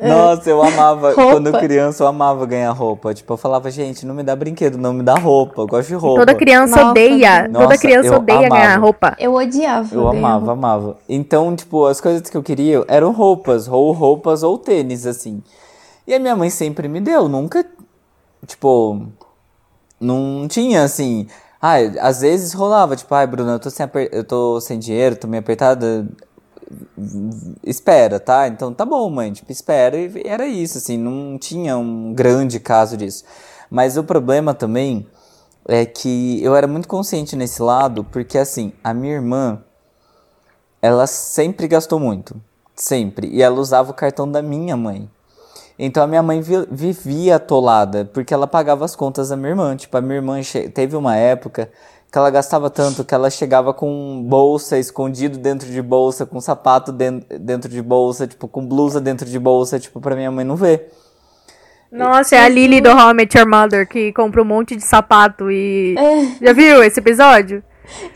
Nossa, eu amava, Roupa. quando criança, eu amava ganhar roupa. Tipo, eu falava, gente, não me dá brinquedo, não me dá roupa, eu gosto de roupa. Toda criança Nossa, odeia. Nossa, toda criança eu odeia ganhar amava. roupa. Eu odiava. Eu ganhar amava, amava. Então, tipo, as coisas que eu queria eram roupas, ou roupas ou tênis, assim. E a minha mãe sempre me deu, nunca, tipo, não tinha assim. Ai, às vezes rolava, tipo, ai, Bruna, eu tô sem, eu tô sem dinheiro, tô meio apertada. Espera, tá? Então tá bom, mãe, tipo, espera. E era isso, assim, não tinha um grande caso disso. Mas o problema também é que eu era muito consciente nesse lado, porque assim, a minha irmã, ela sempre gastou muito. Sempre. E ela usava o cartão da minha mãe. Então a minha mãe vi- vivia atolada, porque ela pagava as contas da minha irmã. Tipo, a minha irmã teve uma época que ela gastava tanto que ela chegava com bolsa escondido dentro de bolsa, com sapato den- dentro de bolsa, tipo, com blusa dentro de bolsa, tipo, pra minha mãe não ver. Nossa, é a Lily do How I Met Your Mother que compra um monte de sapato e. É. Já viu esse episódio?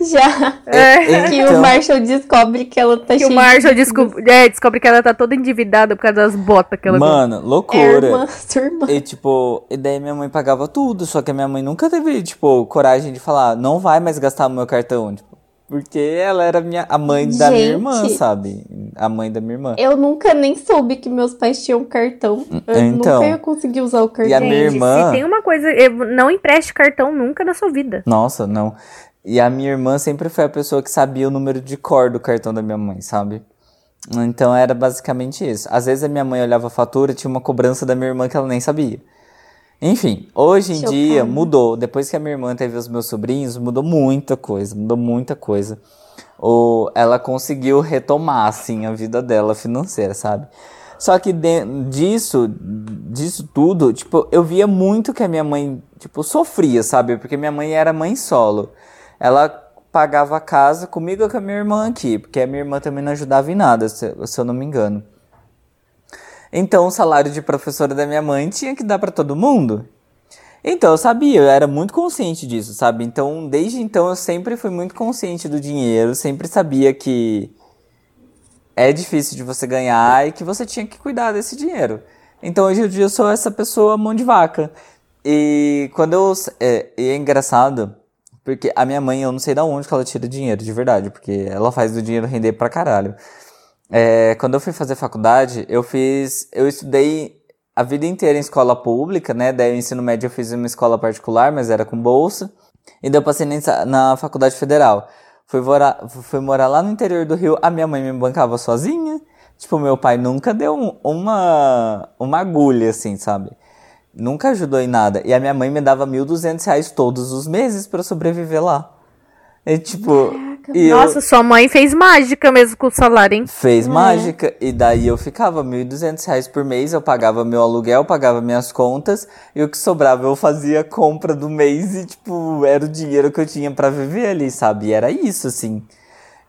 Já. É. Que Então- o Marshall descobre que ela tá Que o cheia Marshall de descobre, é, descobre que ela tá toda endividada por causa das botas que ela Mano, É loucura. irmã, sua irmã. E tipo, e daí minha mãe pagava tudo, só que a minha mãe nunca teve, tipo, coragem de falar, não vai mais gastar o meu cartão, tipo, porque ela era minha, a mãe da minha Gente. irmã, sabe? A mãe da minha irmã. Eu nunca nem soube que meus pais tinham cartão. Eu Então. nunca ia conseguir usar o cartão. E a minha Gente, irmã- Se tem uma coisa. eu- Não empreste cartão nunca na sua vida. Nossa, não. E a minha irmã sempre foi a pessoa que sabia o número de cor do cartão da minha mãe, sabe? Então era basicamente isso. Às vezes a minha mãe olhava a fatura e tinha uma cobrança da minha irmã que ela nem sabia. Enfim, hoje em dia mudou. Depois que a minha irmã teve os meus sobrinhos, mudou muita coisa, mudou muita coisa. Ou ela conseguiu retomar, assim, a vida dela financeira, sabe? Só que de- disso, disso tudo, tipo, eu via muito que a minha mãe, tipo, sofria, sabe? Porque minha mãe era mãe solo. Ela pagava a casa comigo e com a minha irmã aqui, porque a minha irmã também não ajudava em nada, se, se eu não me engano. Então, o salário de professora da minha mãe tinha que dar pra todo mundo. Então, eu sabia, eu era muito consciente disso, sabe? Então, desde então, eu sempre fui muito consciente do dinheiro, sempre sabia que é difícil de você ganhar e que você tinha que cuidar desse dinheiro. Então, hoje em dia, eu sou essa pessoa mão de vaca. E quando eu. É, e é engraçado, porque a minha mãe, eu não sei de onde que ela tira dinheiro, de verdade, porque ela faz o dinheiro render pra caralho. É, quando eu fui fazer faculdade, eu fiz. Eu estudei a vida inteira em escola pública, né? Daí o ensino médio eu fiz em uma escola particular, mas era com bolsa. E daí eu passei na faculdade federal. Fui morar, fui morar lá no interior do Rio. A minha mãe me bancava sozinha. Tipo, meu pai nunca deu um- uma, uma agulha, assim, sabe? Nunca ajudou em nada. E a minha mãe me dava 1.200 reais todos os meses pra eu sobreviver lá. E tipo. e eu- Nossa, sua mãe fez mágica mesmo com o salário, hein? Fez mágica. E daí eu ficava 1.200 reais por mês, eu pagava meu aluguel, pagava minhas contas, e o que sobrava eu fazia a compra do mês e, tipo, era o dinheiro que eu tinha pra viver ali, sabe? E era isso, assim.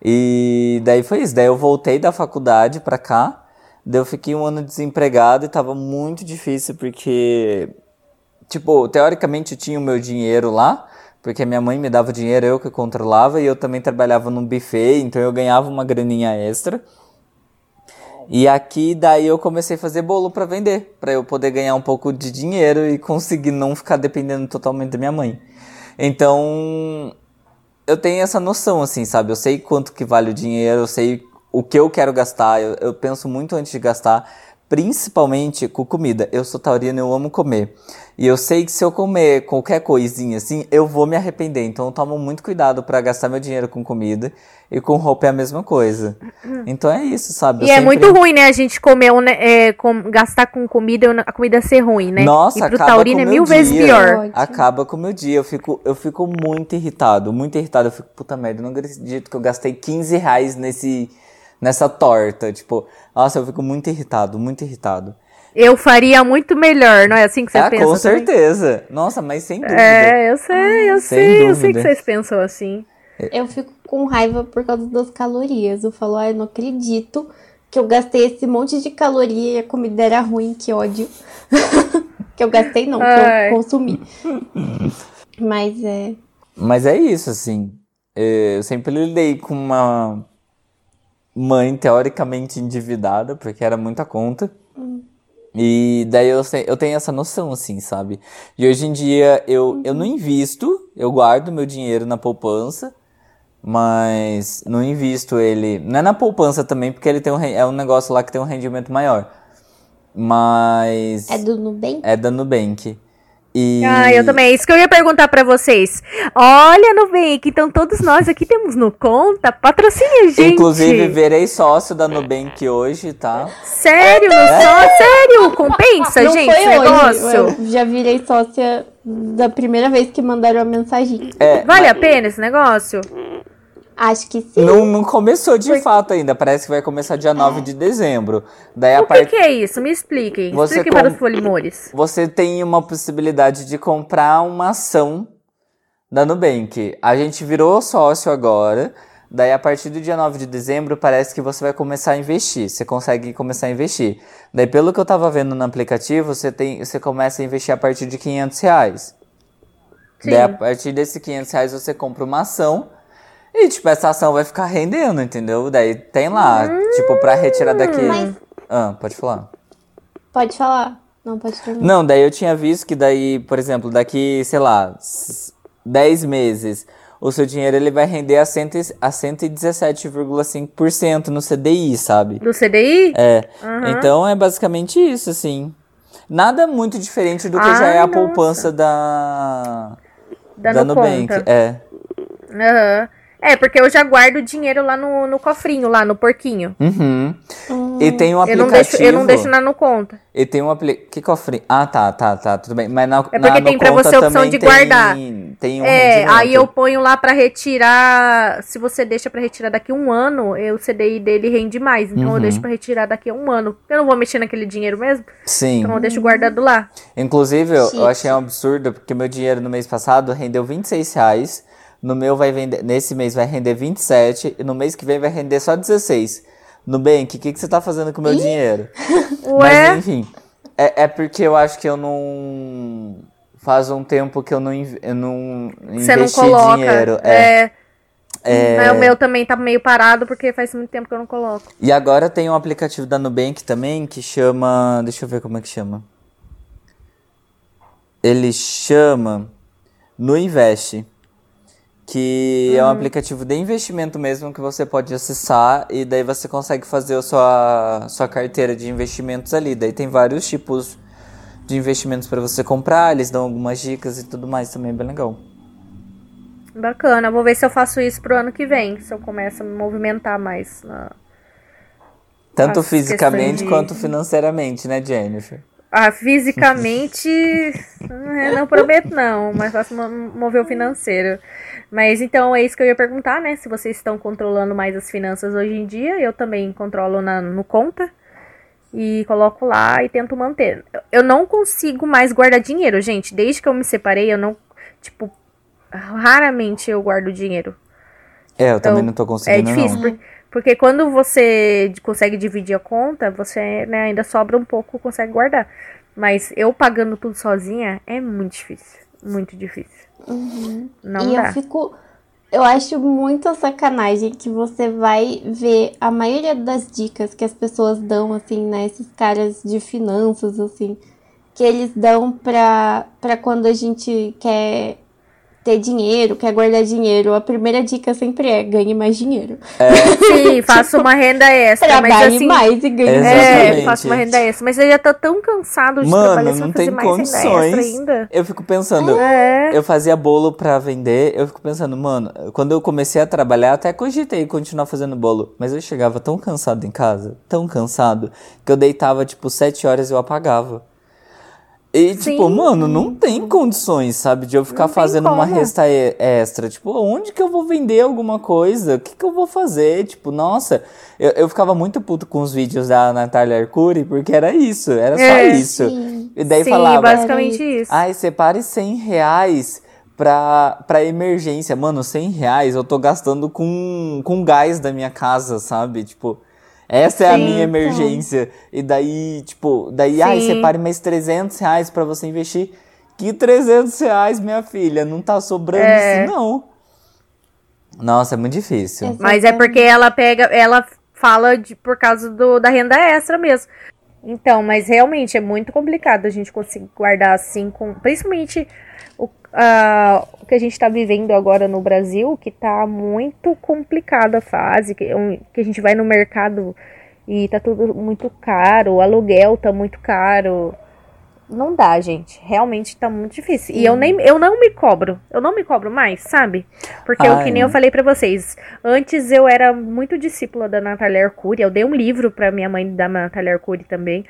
E daí foi isso. Daí eu voltei da faculdade pra cá, daí eu fiquei um ano desempregado e tava muito difícil porque, tipo, teoricamente eu tinha o meu dinheiro lá, porque minha mãe me dava dinheiro, eu que controlava, e eu também trabalhava num buffet, então eu ganhava uma graninha extra. E aqui daí eu comecei a fazer bolo pra vender, pra eu poder ganhar um pouco de dinheiro e conseguir não ficar dependendo totalmente da minha mãe. Então, eu tenho essa noção assim, sabe? Eu sei quanto que vale o dinheiro, eu sei o que eu quero gastar, eu, eu penso muito antes de gastar, principalmente com comida. Eu sou taurino, eu amo comer. E eu sei que se eu comer qualquer coisinha assim, eu vou me arrepender. Então eu tomo muito cuidado pra gastar meu dinheiro com comida e com roupa é a mesma coisa. Então é isso, sabe? Eu E é sempre- muito ruim, né? A gente comer, né, é, com- gastar com comida e a comida ser ruim, né? Nossa, e pro acaba taurino com é o mil meu vezes dia. pior. Acaba com o meu dia. Eu fico, eu fico muito irritado, muito irritado. Eu fico, puta merda, eu não acredito que eu gastei 15 reais nesse, nessa torta. Tipo, nossa, eu fico muito irritado, muito irritado. Eu faria muito melhor, não é assim que você ah, pensa? com também? certeza. Nossa, mas sem dúvida. É, eu sei, eu Sem sei, eu sei que vocês pensam assim. Eu fico com raiva por causa das calorias. Eu falo, ai, não acredito que eu gastei esse monte de caloria e a comida era ruim, que ódio. que eu gastei não, que Ai. eu consumi. Mas é. Mas é isso, assim. É, Eu sempre lidei com uma mãe teoricamente endividada, porque era muita conta. E daí eu, eu tenho essa noção, assim, sabe? E hoje em dia eu, eu não invisto, eu guardo meu dinheiro na poupança, mas não invisto ele. Não é na poupança também, porque ele tem um, é um negócio lá que tem um rendimento maior. Mas. É do Nubank? É da Nubank. E... Ah, eu também. É isso que eu ia perguntar pra vocês. Olha, Nubank, então todos nós aqui temos no conta. Patrocine a gente. Inclusive, virei sócio da Nubank hoje, tá? Sério, não só? Sério? Compensa, não gente, foi esse hoje. negócio? Eu já virei sócia da primeira vez que mandaram a mensagem. É, Vale a pena esse negócio? Acho que sim. Não, não começou de fato ainda. Parece que vai começar dia 9 de dezembro. Daí a O que, parte. que é isso? Me expliquem. Você com- para os folimores. Você tem uma possibilidade de comprar uma ação da Nubank. A gente virou sócio agora. Daí, a partir do dia 9 de dezembro, parece que você vai começar a investir. Você consegue começar a investir. Daí, pelo que eu tava vendo no aplicativo, você, tem, você começa a investir a partir de 500 reais. Sim. Daí, a partir desses 500 reais, você compra uma ação. E, tipo, essa ação vai ficar rendendo, entendeu? Daí, tem lá, tipo, pra retirar daqui... Mas- Ah, pode falar. Pode falar. Não, pode terminar. Não, daí eu tinha visto que daí, por exemplo, daqui, sei lá, s- 10 meses, o seu dinheiro ele vai render a, cento, e- a 117,5% no CDI, sabe? Do CDI? É. Aham. Então é basicamente isso, assim. Nada muito diferente do que já é a nossa. poupança da, Da, da no Nubank. conta. É. Aham. É, porque eu já guardo o dinheiro lá no, no cofrinho, lá no porquinho. Uhum. E tem um Eu não, aplicativo. deixo, eu não deixo na no conta. E tem um aplicativo. Que cofre? Ah, tá, tá, tá, tudo bem. Mas na, É na porque no tem pra conta você a opção também de tem- guardar. Tem um é, rendimento. aí eu ponho lá pra retirar. Se você deixa pra retirar daqui a um ano, eu- o CDI dele rende mais. Então eu Uhum. deixo pra retirar daqui a um ano. Eu não vou mexer naquele dinheiro mesmo. Sim. Então eu deixo guardado lá. Inclusive, eu, eu achei um absurdo, porque meu dinheiro no mês passado rendeu 26 reais. No meu vai vender. Nesse mês vai render 27 e no mês que vem vai render só 16. Nubank, o que, que você tá fazendo com o meu dinheiro? Ué? Mas enfim. É, é porque eu acho que eu não. Faz um tempo que eu não, eu não Você não investi coloca. dinheiro. É. É. Mas o meu também tá meio parado porque faz muito tempo que eu não coloco. E agora tem um aplicativo da Nubank também que chama. Deixa eu ver como é que chama. Ele chama No Invest. Que é um aplicativo de investimento mesmo que você pode acessar e daí você consegue fazer a sua, sua carteira de investimentos ali. Daí tem vários tipos de investimentos para você comprar, eles dão algumas dicas e tudo mais também, é bem legal. Bacana. Vou ver se eu faço isso pro ano que vem. Se eu começo a me movimentar mais. Na... Tanto As fisicamente de- quanto financeiramente, né, Jennifer? Ah, fisicamente, eh, não prometo não, mas faço mo- mover o financeiro. Mas então é isso que eu ia perguntar, né? Se vocês estão controlando mais as finanças hoje em dia, eu também controlo na, no conta e coloco lá e tento manter. Eu não consigo mais guardar dinheiro, gente. Desde que eu me separei, eu não, tipo, raramente eu guardo dinheiro. É, eu também Então, não tô É conseguindo difícil, não. por- porque quando você consegue dividir a conta, você né, ainda sobra um pouco, consegue guardar. Mas eu pagando tudo sozinha é muito difícil. Muito difícil. Não e dá. eu fico. Eu acho muito sacanagem que você vai ver a maioria das dicas que as pessoas dão, assim, né? Esses caras de finanças, assim, que eles dão pra, pra quando a gente quer ter dinheiro, quer guardar dinheiro. A primeira dica sempre é ganhe mais dinheiro. Sim, faço uma renda extra, mas Trabalhe assim. mais e ganhe mais É, faço uma renda extra. Mas você já tá tão cansado de trabalhar, Mano, você não tem mais renda extra condições. ainda. Eu fico pensando, É. eu fazia bolo pra vender, eu fico pensando, mano, quando eu comecei a trabalhar, até cogitei continuar fazendo bolo, mas eu chegava tão cansado em casa, tão cansado, que eu deitava tipo sete horas e eu apagava. E, Sim. tipo, mano, não tem condições, sabe, de eu ficar Não fazendo uma resta extra. Tipo, onde que eu vou vender alguma coisa? O que que eu vou fazer? Tipo, nossa, eu, eu ficava muito puto com os vídeos da Natália Arcuri, porque era isso, era só É, isso. Sim. E daí Sim, falava, basicamente isso. ai, separe 100 reais pra, pra emergência. Mano, 100 reais eu tô gastando com, com gás da minha casa, sabe? Tipo, essa é a Sim, minha então. emergência. E daí, tipo, daí, ai, Sim. separe mais 300 reais pra você investir. Que 300 reais, minha filha? Não tá sobrando É. assim, não. Nossa, é muito difícil. Exato. Mas é porque ela pega, ela fala de, por causa do, da renda extra mesmo. Então, mas realmente é muito complicado a gente conseguir guardar assim, com, principalmente o, ah, o que a gente tá vivendo agora no Brasil, que tá muito complicada a fase, que, um- que a gente vai no mercado e tá tudo muito caro, o aluguel tá muito caro. Não dá, gente. Realmente tá muito difícil. E eu nem eu não me cobro. Eu não me cobro mais, sabe? Porque eu, Ai. que nem eu falei pra vocês, antes eu era muito discípula da Natália Arcuri. Eu dei um livro pra minha mãe da Natália Arcuri também.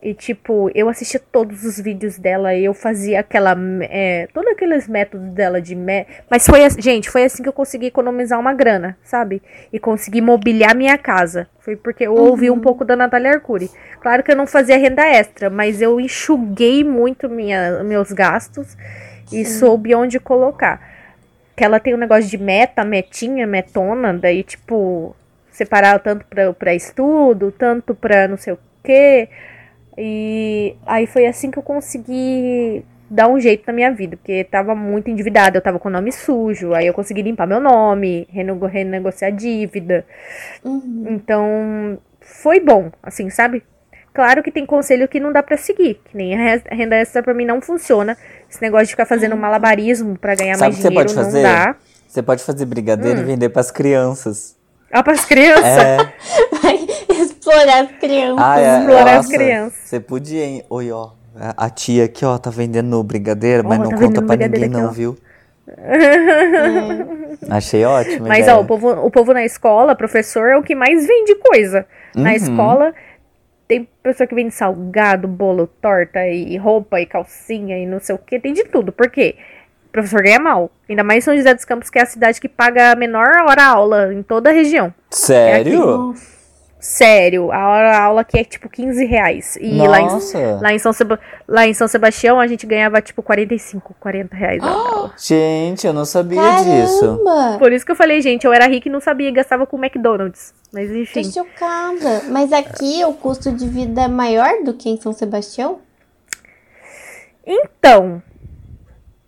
E, tipo, eu assistia todos os vídeos dela e eu fazia aquela. É, todos aqueles métodos dela de. Me... Mas foi assim, gente, foi assim que eu consegui economizar uma grana, sabe? E consegui mobiliar minha casa. Foi porque eu ouvi um pouco da Natália Arcuri. Claro que eu não fazia renda extra, mas eu enxuguei muito minha, meus gastos e soube onde colocar. Que ela tem um negócio de meta, metinha, metona, daí, tipo, separar tanto pra, pra estudo, tanto pra não sei o quê. E aí foi assim que eu consegui dar um jeito na minha vida, porque tava muito endividada, eu tava com o nome sujo, aí eu consegui limpar meu nome, renego- renegociar a dívida. Uhum. Então, foi bom, assim, sabe? Claro que tem conselho que não dá pra seguir, que nem a re- a renda extra pra mim não funciona. Esse negócio de ficar fazendo malabarismo pra ganhar Sabe mais o que você dinheiro pode fazer? não dá. Você pode fazer brigadeiro e Hum. vender pras crianças. Ah, pras crianças. É. Explorar as crianças. Ah, é, explorar as nossa, crianças. Você podia, hein? Oi, ó. A tia aqui, ó, tá vendendo brigadeiro, mas Ó, não tá conta pra ninguém, aqui, não, ó. viu? É. Achei ótimo. Mas, ideia. ó, o povo, o povo na escola, professor, é o que mais vende coisa. Na Uhum. escola, tem pessoa que vende salgado, bolo, torta e roupa e calcinha e não sei o que, tem de tudo. Por quê? O professor ganha mal. Ainda mais São José dos Campos, que é a cidade que paga a menor hora-aula em toda a região. Sério? Nossa. Sério, a hora-aula aqui é tipo 15 reais. E lá em, lá, em São Seba- lá em São Sebastião a gente ganhava tipo 45, 40 reais a hora-aula. Gente, eu não sabia disso. Caramba! Por isso que eu falei, gente, eu era rica e não sabia, gastava com McDonald's. Mas Tô enfim. chocada. Mas aqui o custo de vida é maior do que em São Sebastião? Então,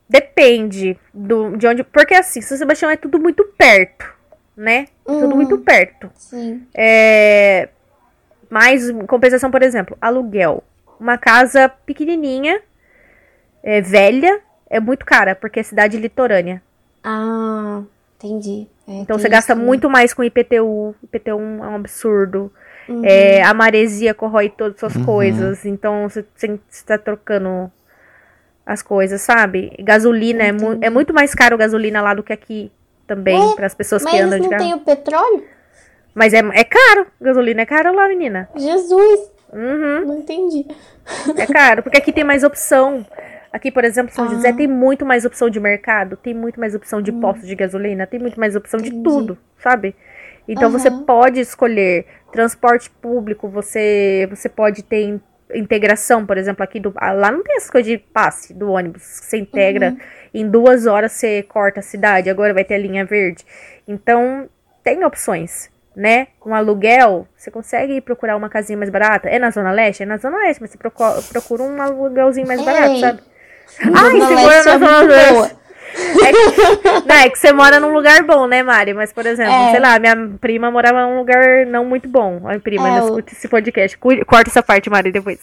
depende do, de onde. Porque assim, São Sebastião é tudo muito perto, né? Tudo Hum. muito perto. Sim. É, mas, em compensação, por exemplo, aluguel. Uma casa pequenininha, é, velha, é muito cara, porque é cidade litorânea. Ah, entendi. É, Então você gasta isso, né? muito mais com IPTU. IPTU é um absurdo. Uhum. É, a maresia corrói todas as suas Uhum. coisas. Então você, você tá trocando as coisas, sabe? Gasolina é, mu- é muito mais caro gasolina lá do que aqui também, Ué, para as pessoas Mas que andam de não carro. têm o petróleo? Mas é, é caro. Gasolina é caro lá, menina. Jesus, Uhum, não entendi. é caro, porque aqui tem mais opção. Aqui, por exemplo, São Ah. José tem muito mais opção de mercado, tem muito mais opção de postos de gasolina, tem muito mais opção de Hum. Entendi. tudo, sabe? Então você Aham. pode escolher transporte público, você você pode ter integração, por exemplo, aqui do ah, lá não tem essa coisa de passe do ônibus, você integra Uhum. em duas horas você corta a cidade, agora vai ter a linha verde. Então tem opções, né? Um aluguel, você consegue procurar uma casinha mais barata. É na Zona Leste? É na Zona Leste, mas você proco- procura um aluguelzinho mais barato, Ei. sabe? Zona Ai, você mora Leste na é Zona Leste. É que, não, é que você mora num lugar bom, né, Mari? Mas, por exemplo, É. sei lá, minha prima morava num lugar não muito bom. Ai, prima, É, ainda o- esse podcast. Corta essa parte, Mari, depois.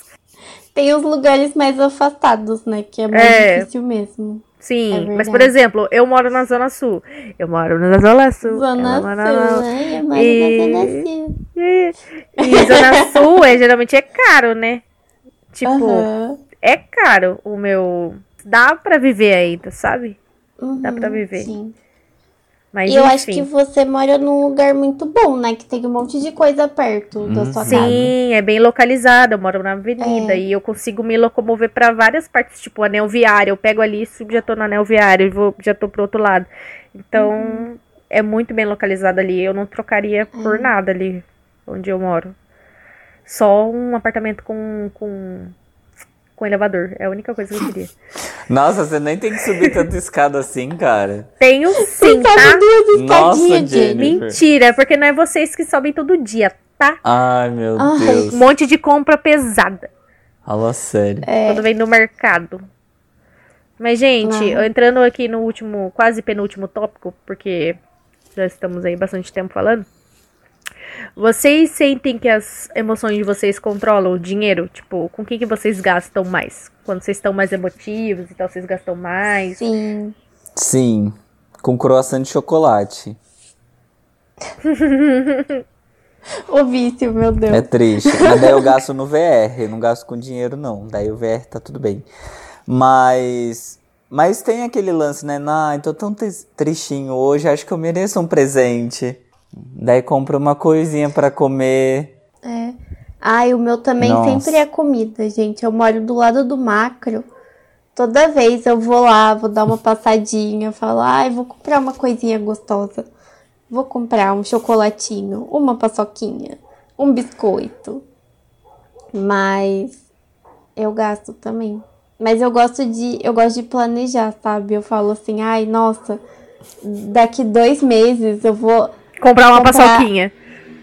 Tem os lugares mais afastados, né? Que é mais É. difícil mesmo. Sim, É mas, por exemplo, eu moro na Zona Sul. Eu moro na Zona Sul. Zona Sul, né? Eu moro E- na Zona Sul. E, e Zona Sul é, geralmente é caro, né? Tipo, é caro o meu. Dá pra viver ainda, sabe? Dá pra Uhum, viver. Sim. Mas E eu enfim. acho que você mora num lugar muito bom, né? Que tem um monte de coisa perto da Uhum. sua casa. Sim, é bem localizado. Eu moro na avenida É. e eu consigo me locomover pra várias partes, tipo anel viário. Eu pego ali, subo, já tô no anel viário e vou, já tô pro outro lado. Então, Uhum. é muito bem localizado ali. Eu não trocaria É. por nada ali onde eu moro. Só um apartamento com, com, com elevador. É a única coisa que eu queria. Nossa, você nem tem que subir tanta escada assim, cara. Tenho sim, tá? duas Nossa. Jenny. Mentira, porque não é vocês que sobem todo dia, tá? Ai, meu Ai. Deus. Um monte de compra pesada. Fala sério. É. quando vem do mercado. Mas, gente, Ah. entrando aqui no último, quase penúltimo tópico, porque já estamos aí bastante tempo falando. Vocês sentem que as emoções de vocês controlam o dinheiro? Tipo, com o que, que vocês gastam mais? Quando vocês estão mais emotivos e tal, vocês gastam mais? Sim. Sim, com croissant de chocolate. O vício, meu Deus. É triste. Mas daí eu gasto no VR, eu não gasto com dinheiro, não. Daí o VR tá tudo bem. Mas. Mas tem aquele lance, né? Ai, tô tão tristinho hoje, acho que eu mereço um presente. Daí compra uma coisinha pra comer. É. Ai, o meu também Nossa. sempre é comida, gente. Eu moro do lado do macro. Toda vez eu vou lá, vou dar uma passadinha, falo, ai, vou comprar uma coisinha gostosa. Vou comprar um chocolatinho, uma paçoquinha, um biscoito. Mas eu gasto também. Mas eu gosto de, eu gosto de planejar, sabe? Eu falo assim, ai, nossa, daqui dois meses eu vou Comprar uma Comprar- paçoquinha.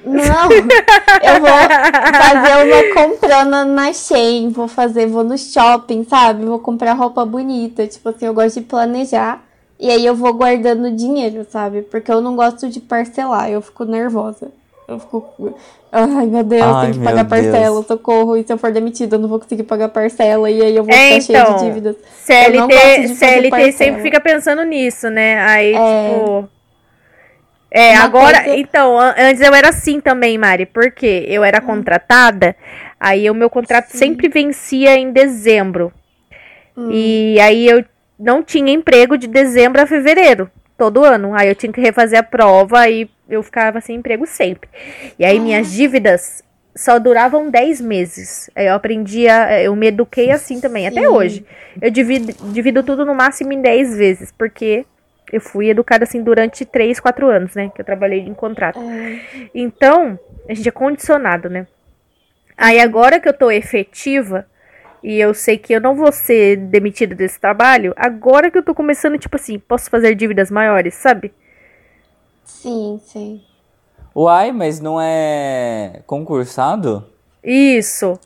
não, eu vou fazer uma comprona na Shein, vou fazer, vou no shopping, sabe? Vou comprar roupa bonita, tipo assim, eu gosto de planejar. E aí eu vou guardando dinheiro, sabe? Porque eu não gosto de parcelar, eu fico nervosa. Eu fico, ai meu Deus, Ai, tem que pagar parcela, Deus. socorro. E se eu for demitida, eu não vou conseguir pagar parcela. E aí eu vou É, ficar cheia então, de dívidas. Eu não gosto CLT, de CLT sempre fica pensando nisso, né? Aí, É. tipo. É, Uma agora. coisa- Então, an- antes eu era assim também, Mari, porque eu era contratada, aí o meu contrato Sim. sempre vencia em dezembro. Hum. E aí eu não tinha emprego de dezembro a fevereiro, todo ano. Aí eu tinha que refazer a prova e eu ficava sem emprego sempre. E aí minhas dívidas só duravam 10 meses. Eu aprendi, a, eu me eduquei assim também, até Sim. hoje. Eu divido, divido tudo no máximo em 10 vezes, porque eu fui educada assim durante 3, 4 anos, né? Que eu trabalhei em contrato. É, Então, a gente é condicionado, né? Aí agora que eu tô efetiva e eu sei que eu não vou ser demitida desse trabalho, agora que eu tô começando, tipo assim, posso fazer dívidas maiores, sabe? sim, sim. Uai, mas não é concursado? Isso.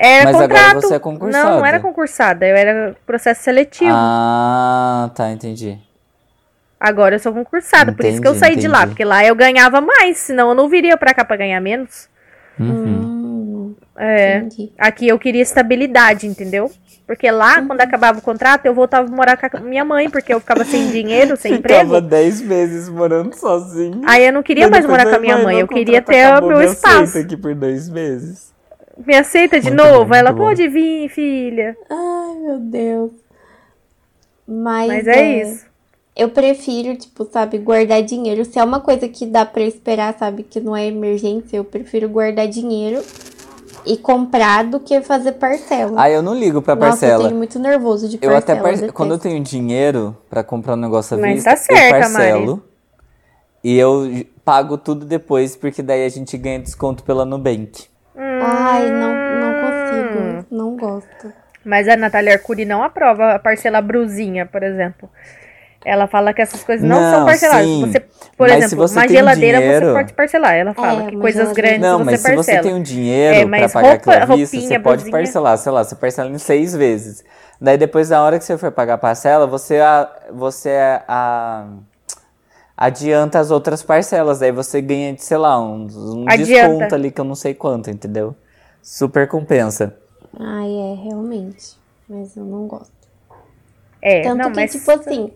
Era Mas agora contrato. você é Não, concursada. não era concursada, eu era processo seletivo. Ah, tá, entendi. Agora eu sou concursada, por isso que eu Entendi, saí de lá, entendi. porque lá eu ganhava mais, senão eu não viria pra cá pra ganhar menos. Uhum. Hum, É. entendi. Aqui eu queria estabilidade, entendeu? Porque lá, quando acabava o contrato, eu voltava a morar com a minha mãe, porque eu ficava sem dinheiro, sem Ficava emprego. 10 meses morando sozinho. Aí eu não queria mais morar com a "Ai, minha mãe, eu queria ter o meu me espaço. aqui por dois meses. Me aceita de Muito novo? bom, Ela bom. pode vir, filha. Ai, meu Deus. Mas, Mas é isso. Eu prefiro, tipo, sabe, guardar dinheiro. Se é uma coisa que dá pra esperar, sabe, que não é emergência, eu prefiro guardar dinheiro e comprar do que fazer parcela. Ah, eu não ligo pra Nossa, eu parcela. tenho muito nervoso de Eu parcela. até par- detesto. quando eu tenho dinheiro pra comprar um negócio à Mas vista, tá certa, eu parcelo. E eu pago tudo depois, porque daí a gente ganha desconto pela Nubank. Ai, não, não consigo. Não gosto. Mas a Natália Arcuri não aprova a parcela brusinha, por exemplo. Ela fala que essas coisas não, são Não, parceladas. sim. Você, por Mas se exemplo, você uma geladeira dinheiro- você pode parcelar. Ela fala É, que coisas geladeira. grandes Não, você mas se você tem um dinheiro É, pra mas pagar roupa- aquela vista, você pode blusinha. parcelar, sei lá, você parcela em seis vezes. Daí depois, na hora que você for pagar a parcela, você, a, você a, adianta as outras parcelas. Daí você ganha, sei lá, um, um desconto ali que eu não sei quanto, entendeu? Super compensa. Ai, é, realmente. Mas eu não gosto. É, Tanto não, que, mas tipo assim,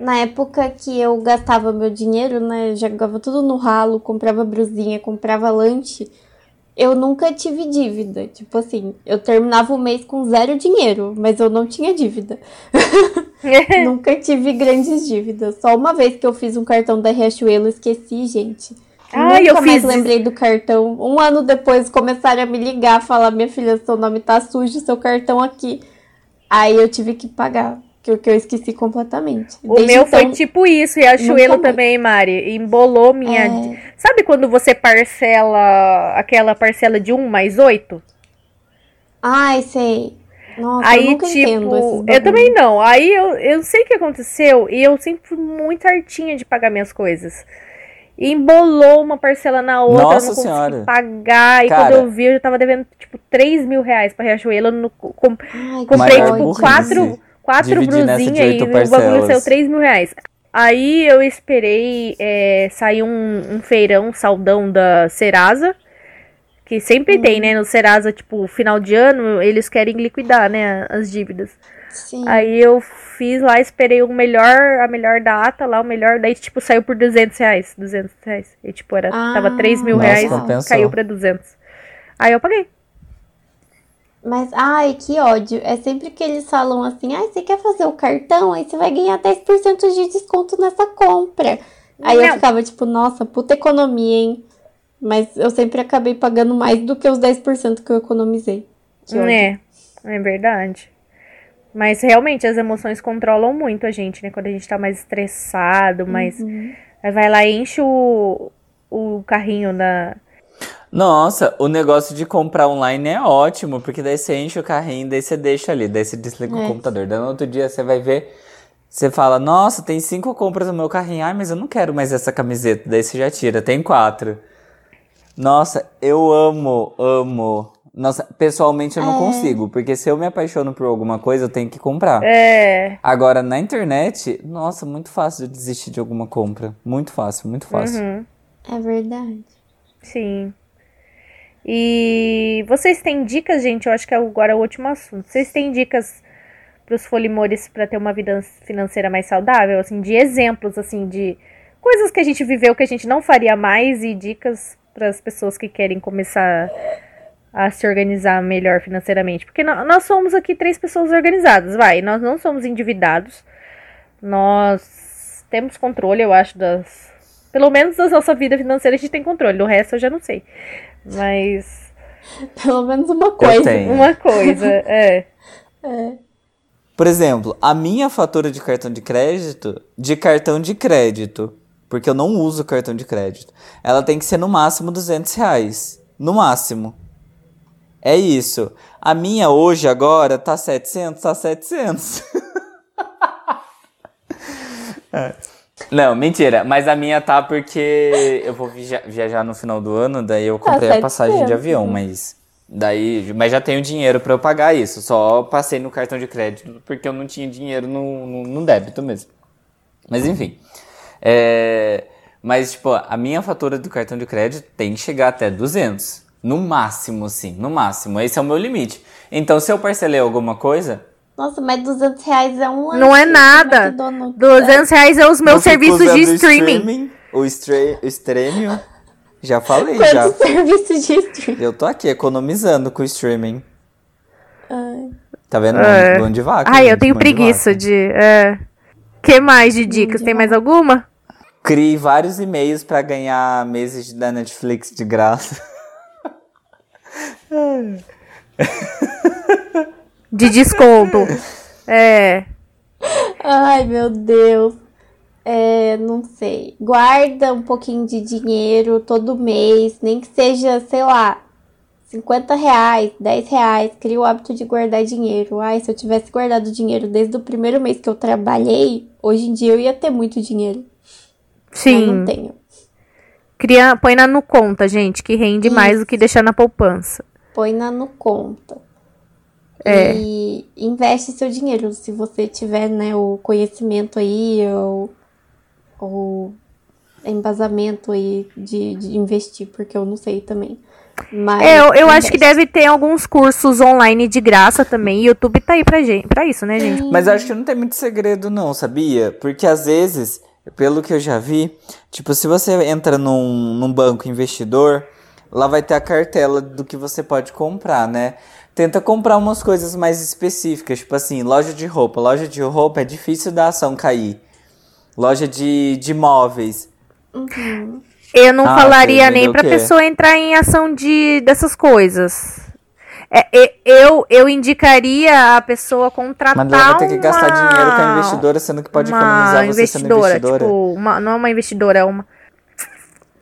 na época que eu gastava meu dinheiro, né? Jogava tudo no ralo, comprava brusinha, comprava lanche. Eu nunca tive dívida. Tipo assim, eu terminava o mês com zero dinheiro, mas eu não tinha dívida. nunca tive grandes dívidas. Só uma vez que eu fiz um cartão da Riachuelo, esqueci, gente. Ah, Nunca eu mais fiz. lembrei do cartão. Um ano depois começaram a me ligar, falar: minha filha, seu nome tá sujo, seu cartão aqui. Aí eu tive que pagar, porque eu esqueci completamente. O Desde meu foi então, tipo isso, e a Chuelo também, Mari. Embolou minha. É. Sabe quando você parcela aquela parcela de 1 mais 8? Ai, sei. Nossa, eu Aí, nunca entendo esses tipo, eu também não. Aí eu, eu sei o que aconteceu e eu sempre fui muito artinha de pagar minhas coisas. E embolou uma parcela na outra, Nossa eu não consegui Senhora. pagar. E Cara. quando eu vi, eu já tava devendo, tipo, 3 mil reais pra Riachuelo. No, com- Ai, que comprei, tipo, quatro, quatro brusinhas e o bagulho saiu 3 mil reais. Aí eu esperei é, sair um, um feirão saldão da Serasa. Que sempre tem, né? No Serasa, tipo, final de ano, eles querem liquidar, né? As dívidas. Sim. Aí eu fiz lá, esperei o melhor, a melhor data lá, o melhor. Daí, tipo, saiu por 200 reais. 200 reais. E, tipo, era, Ah, tava 3 mil Nossa, reais, compensou. caiu pra 200. Aí eu paguei. Mas, ai, que ódio. É sempre que eles falam assim, ai, você quer fazer o cartão? Aí você vai ganhar 10% de desconto nessa compra. Aí eu Não. ficava tipo, nossa, puta economia, hein? Mas eu sempre acabei pagando mais do que os 10% que eu economizei. Que. É, é verdade. Mas realmente as emoções controlam muito a gente, né? Quando a gente tá mais estressado, mais. Uhum. Aí vai lá e enche o, o carrinho da. Nossa, o negócio de comprar online é ótimo, porque daí você enche o carrinho, daí você deixa ali, daí você desliga É. o computador. Daí no outro dia você vai ver, você fala, nossa, tem cinco compras no meu carrinho, ai, mas eu não quero mais essa camiseta. Daí você já tira, tem quatro. Nossa, eu amo, amo. Nossa, pessoalmente eu não É. consigo, porque se eu me apaixono por alguma coisa, eu tenho que comprar. É. Agora, na internet, nossa, muito fácil de desistir de alguma compra. Muito fácil, muito fácil. Uhum, É verdade. sim. E vocês têm dicas, gente? Eu acho que agora é o último assunto. Vocês têm dicas pros folimores pra ter uma vida financeira mais saudável? Assim, de exemplos, assim, de coisas que a gente viveu que a gente não faria mais e dicas para as pessoas que querem começar a se organizar melhor financeiramente. Porque nó- nós somos aqui três pessoas organizadas, vai. Nós não somos endividados. Nós temos controle, eu acho, das. Pelo menos da nossa vida financeira a gente tem controle. Do resto eu já não sei. Mas. Pelo menos uma coisa. Uma coisa, é. É. Por exemplo, a minha fatura de cartão de crédito, de cartão de crédito, porque eu não uso cartão de crédito, ela tem que ser no máximo 200 reais. No máximo. É isso. A minha hoje, agora, tá 700, tá 700. É. Não, mentira. Mas a minha tá porque eu vou via- viajar no final do ano, daí eu comprei a passagem de 700, avião, mas daí, mas já tenho dinheiro pra eu pagar isso. Só passei no cartão de crédito porque eu não tinha dinheiro no, no, no débito mesmo. Mas enfim. É, mas tipo, a minha fatura do cartão de crédito tem que chegar até 200. No máximo, sim, no máximo. Esse é o meu limite. Então, se eu parcelei alguma coisa, Nossa, mas 200 reais é um Não é nada. do McDonald's. 200 reais é os meus eu fico serviços de usando o streaming. O, stre o streaming. Já falei, já. Quantos serviços de streaming? Eu tô aqui economizando com o streaming. Ai. Tá vendo? É. Mão de vaca. Ai, eu gente, tenho mão de preguiça de. É. que mais de dicas? Tem mais alguma? Criei vários e-mails pra ganhar meses da Netflix de graça. De desconto. É. Ai, meu Deus. É, não sei. Guarda um pouquinho de dinheiro todo mês, nem que seja, sei lá, 50 reais, 10 reais. Cria o hábito de guardar dinheiro. Ai, se eu tivesse guardado dinheiro desde o primeiro mês que eu trabalhei, hoje em dia eu ia ter muito dinheiro. Sim. não tenho. Cria, põe na no conta, gente, que rende mais do que deixar na poupança. Põe na no conta. É. E investe seu dinheiro. Se você tiver, né, o conhecimento aí, ou, ou embasamento aí de, de investir, porque eu não sei também. Mas É, eu, eu acho que deve ter alguns cursos online de graça também. YouTube tá aí pra, gente, pra isso, né, gente? Mas eu acho que não tem muito segredo, não, sabia? Porque às vezes, pelo que eu já vi, tipo, se você entra num, num banco investidor, lá vai ter a cartela do que você pode comprar, né? Tenta comprar umas coisas mais específicas, tipo assim, loja de roupa. Loja de roupa é difícil da ação cair. Loja de, de móveis. Eu não Ah, falaria nem entendeu pra pessoa entrar em ação de dessas coisas. É, e- eu, eu indicaria a pessoa contratar Mas ela vai ter que gastar uma- dinheiro com a investidora, sendo que pode uma economizar você sendo investidora, investidora. Tipo, uma, não é uma investidora, é uma.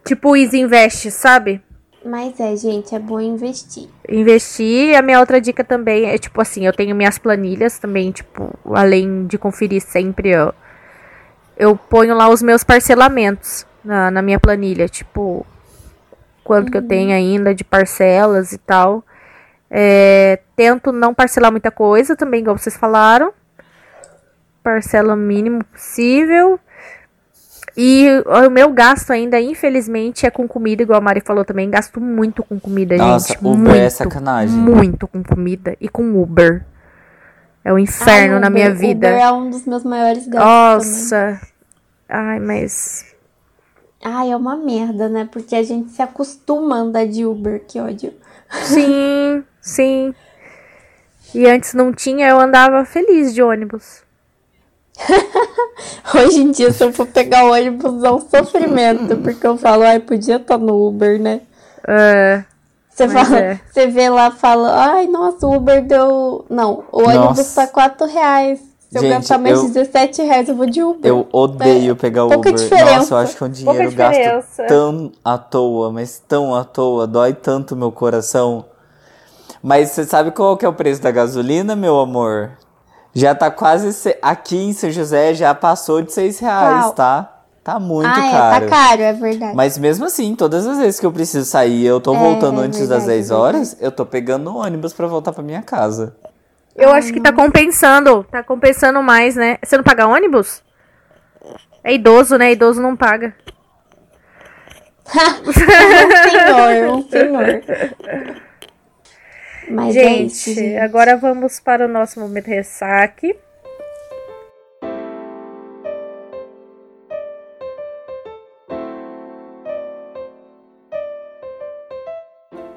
Tipo o Easy Invest, sabe? Mas é, gente, é bom investir. Investir. A minha outra dica também é, tipo assim, eu tenho minhas planilhas também, tipo, além de conferir sempre, eu, eu ponho lá os meus parcelamentos na, na minha planilha, tipo, quanto que eu tenho ainda de parcelas e tal. É, tento não parcelar muita coisa também, igual vocês falaram. Parcela o mínimo possível. E o meu gasto ainda, infelizmente, é com comida, igual a Mari falou também. Gasto muito com comida, Nossa, gente. Uber muito, é sacanagem. Muito com comida e com Uber. É o inferno Ai, na minha vida. Uber é um dos meus maiores gastos também. Nossa. Ai, mas. Ai, é uma merda, né? Porque a gente se acostuma a andar de Uber, que ódio. Sim, sim. E antes não tinha, eu andava feliz de ônibus. Hoje em dia, se eu for pegar o ônibus, é um sofrimento, porque eu falo, ai, podia estar no Uber, né? É, Você fala, é. você vê lá, fala, ai, nossa, o Uber deu. Não, o ônibus Nossa. tá 4 reais. Se eu Gente, gastar mais eu- 17 reais, eu vou de Uber. Eu odeio pegar pouca Uber. diferença. Nossa, eu acho que é um dinheiro gasto tão à toa, mas tão à toa, dói tanto meu coração. Mas você sabe qual que é o preço da gasolina, meu amor? Já tá quase. se- Aqui em São José já passou de 6 reais, Qual? tá? Tá muito ah, caro. é, tá caro, é verdade. Mas mesmo assim, todas as vezes que eu preciso sair e eu tô É, voltando é antes verdade, das 10 é horas, eu tô pegando o ônibus pra voltar pra minha casa. eu acho que tá compensando. Tá compensando mais, né? Você não paga ônibus? É idoso, né? Idoso não paga. um senhor, um senhor. Mas é isso, Gente, gente. agora vamos para o nosso momento ressaque.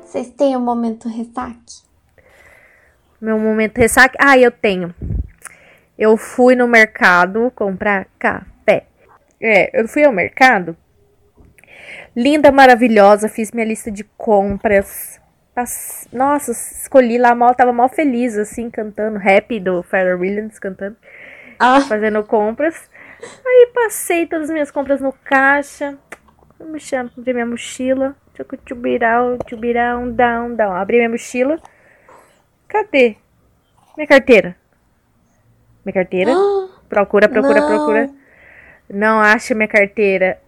Vocês têm um momento ressaque? Meu momento ressaque. Ah, eu tenho. Eu fui no mercado comprar café. É, eu fui ao mercado. Linda, maravilhosa. Fiz minha lista de compras. Nossa, escolhi lá mal. Tava mal feliz, assim, cantando. Rap do Pharrell Williams cantando. Ah, Fazendo compras. Aí passei todas as minhas compras no caixa. Me chamo, abri minha mochila. Tchubirau, tchubirau, down, down. Abri minha mochila. Cadê? Minha carteira. Minha carteira. Procura, procura, Não. procura. Não acha minha carteira.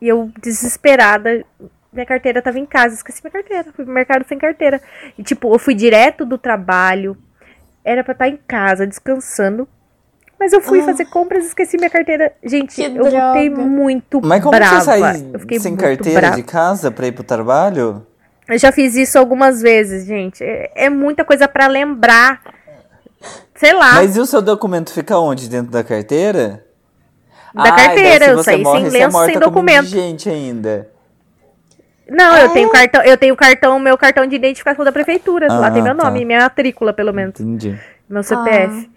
E eu, desesperada, minha carteira tava em casa. Esqueci minha carteira. Fui pro mercado sem carteira. E, tipo, eu fui direto do trabalho. Era pra estar em casa, descansando. Mas eu fui Ah. fazer compras e esqueci minha carteira. Gente, Que eu voltei droga. muito Mas como brava. você sai eu fiquei sem muito carteira brava. de casa pra ir pro trabalho? Eu já fiz isso algumas vezes, gente. É, é muita coisa pra lembrar. Sei lá. Mas e o seu documento fica onde? Dentro da carteira? Da Ai, carteira, eu você saí sem morre, é lenço, morta sem documento. indigente ainda. Não, eu É? tenho cartão, eu tenho cartão, meu cartão de identificação da prefeitura. lá Ah, tem meu tá. nome, minha matrícula, pelo menos. Entendi. Meu CPF.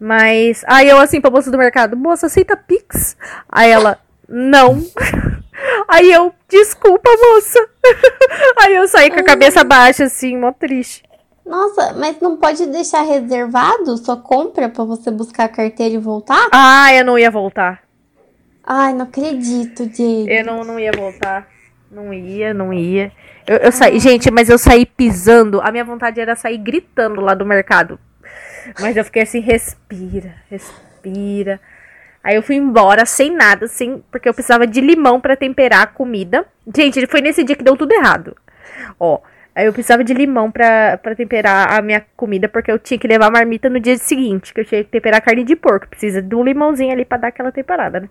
Mas. Aí eu assim pra moça do mercado, moça, aceita Pix? Aí ela, não. Aí eu, desculpa, moça. Aí eu saí com a cabeça baixa, assim, mó triste. nossa, mas não pode deixar reservado sua compra pra você buscar a carteira e voltar? Ah, eu não ia voltar. Ai, não acredito, Diego. Eu não, não ia voltar. Não ia, não ia. Eu, eu saí, gente, mas eu saí pisando. A minha vontade era sair gritando lá do mercado. Mas eu fiquei assim, respira, respira. Aí eu fui embora sem nada, sem, porque eu precisava de limão pra temperar a comida. Gente, foi nesse dia que deu tudo errado. Ó, aí eu precisava de limão pra temperar a minha comida, porque eu tinha que levar a marmita no dia seguinte, que eu tinha que temperar carne de porco. Precisa de um limãozinho ali pra dar aquela temperada, né?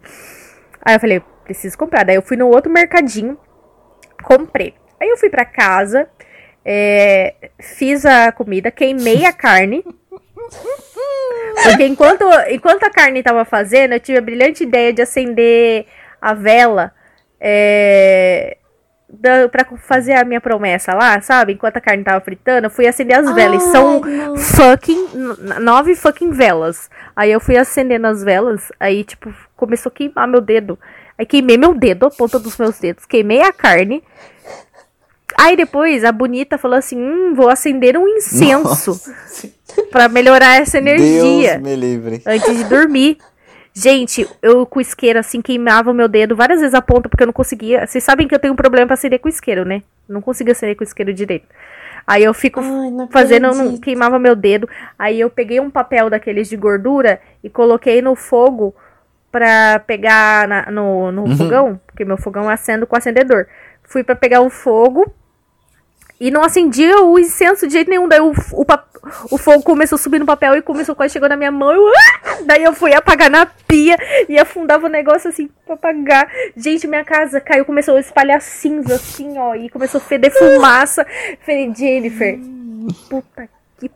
Aí eu falei, preciso comprar. Daí eu fui no outro mercadinho, comprei. Aí eu fui pra casa, é, fiz a comida, queimei a carne. Porque enquanto, enquanto a carne tava fazendo, eu tive a brilhante ideia de acender a vela é, da, pra fazer a minha promessa lá, sabe? Enquanto a carne tava fritando, eu fui acender as velas. Ai, São não. fucking. nove fucking velas. Aí eu fui acendendo as velas, aí, tipo, começou a queimar meu dedo. Aí queimei meu dedo, a ponta dos meus dedos, queimei a carne. Aí depois a bonita falou assim: hum, vou acender um incenso pra melhorar essa energia Deus me livre. antes de dormir. Gente, eu com isqueiro assim queimava o meu dedo várias vezes a ponta porque eu não conseguia. Vocês sabem que eu tenho um problema pra acender com isqueiro, né? Não consigo acender com isqueiro direito. Aí eu fico Ai, fazendo, não- queimava meu dedo. Aí eu peguei um papel daqueles de gordura e coloquei no fogo pra pegar na- no, no fogão, porque meu fogão acendo com acendedor. Fui pra pegar o fogo e não acendia o incenso de jeito nenhum. Daí o, o, o fogo começou a subir no papel e começou quase chegou na minha mão. Eu, "Ah!" Daí eu fui apagar na pia e afundava o negócio assim pra apagar. Gente, minha casa caiu, começou a espalhar cinza assim, ó. E começou a feder fumaça. Falei, Jennifer, puta que.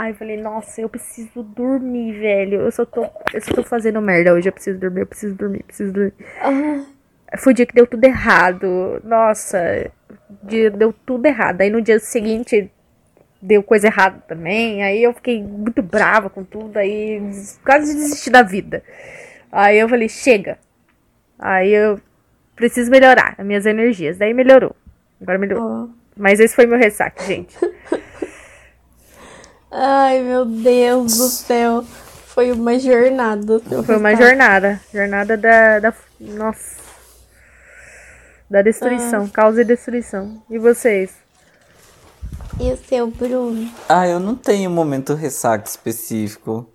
Aí eu falei, nossa, eu preciso dormir, velho. Eu só tô, eu só tô fazendo merda hoje. Eu preciso dormir, eu preciso dormir, eu preciso dormir. Ah, Foi o dia que deu tudo errado. Nossa, dia- deu tudo errado. Aí no dia seguinte deu coisa errada também. Aí eu fiquei muito brava com tudo. Aí quase desisti da vida. Aí eu falei, chega. Aí eu preciso melhorar as minhas energias. Daí melhorou. Agora melhorou. ó. Mas esse foi meu ressaque, gente. Ai, meu Deus do céu. Foi uma jornada. Foi uma jornada. Jornada da. da nossa. Da destruição. Causa e destruição. E vocês? E o seu, Bruno? Ah, eu não tenho um momento ressaca específico.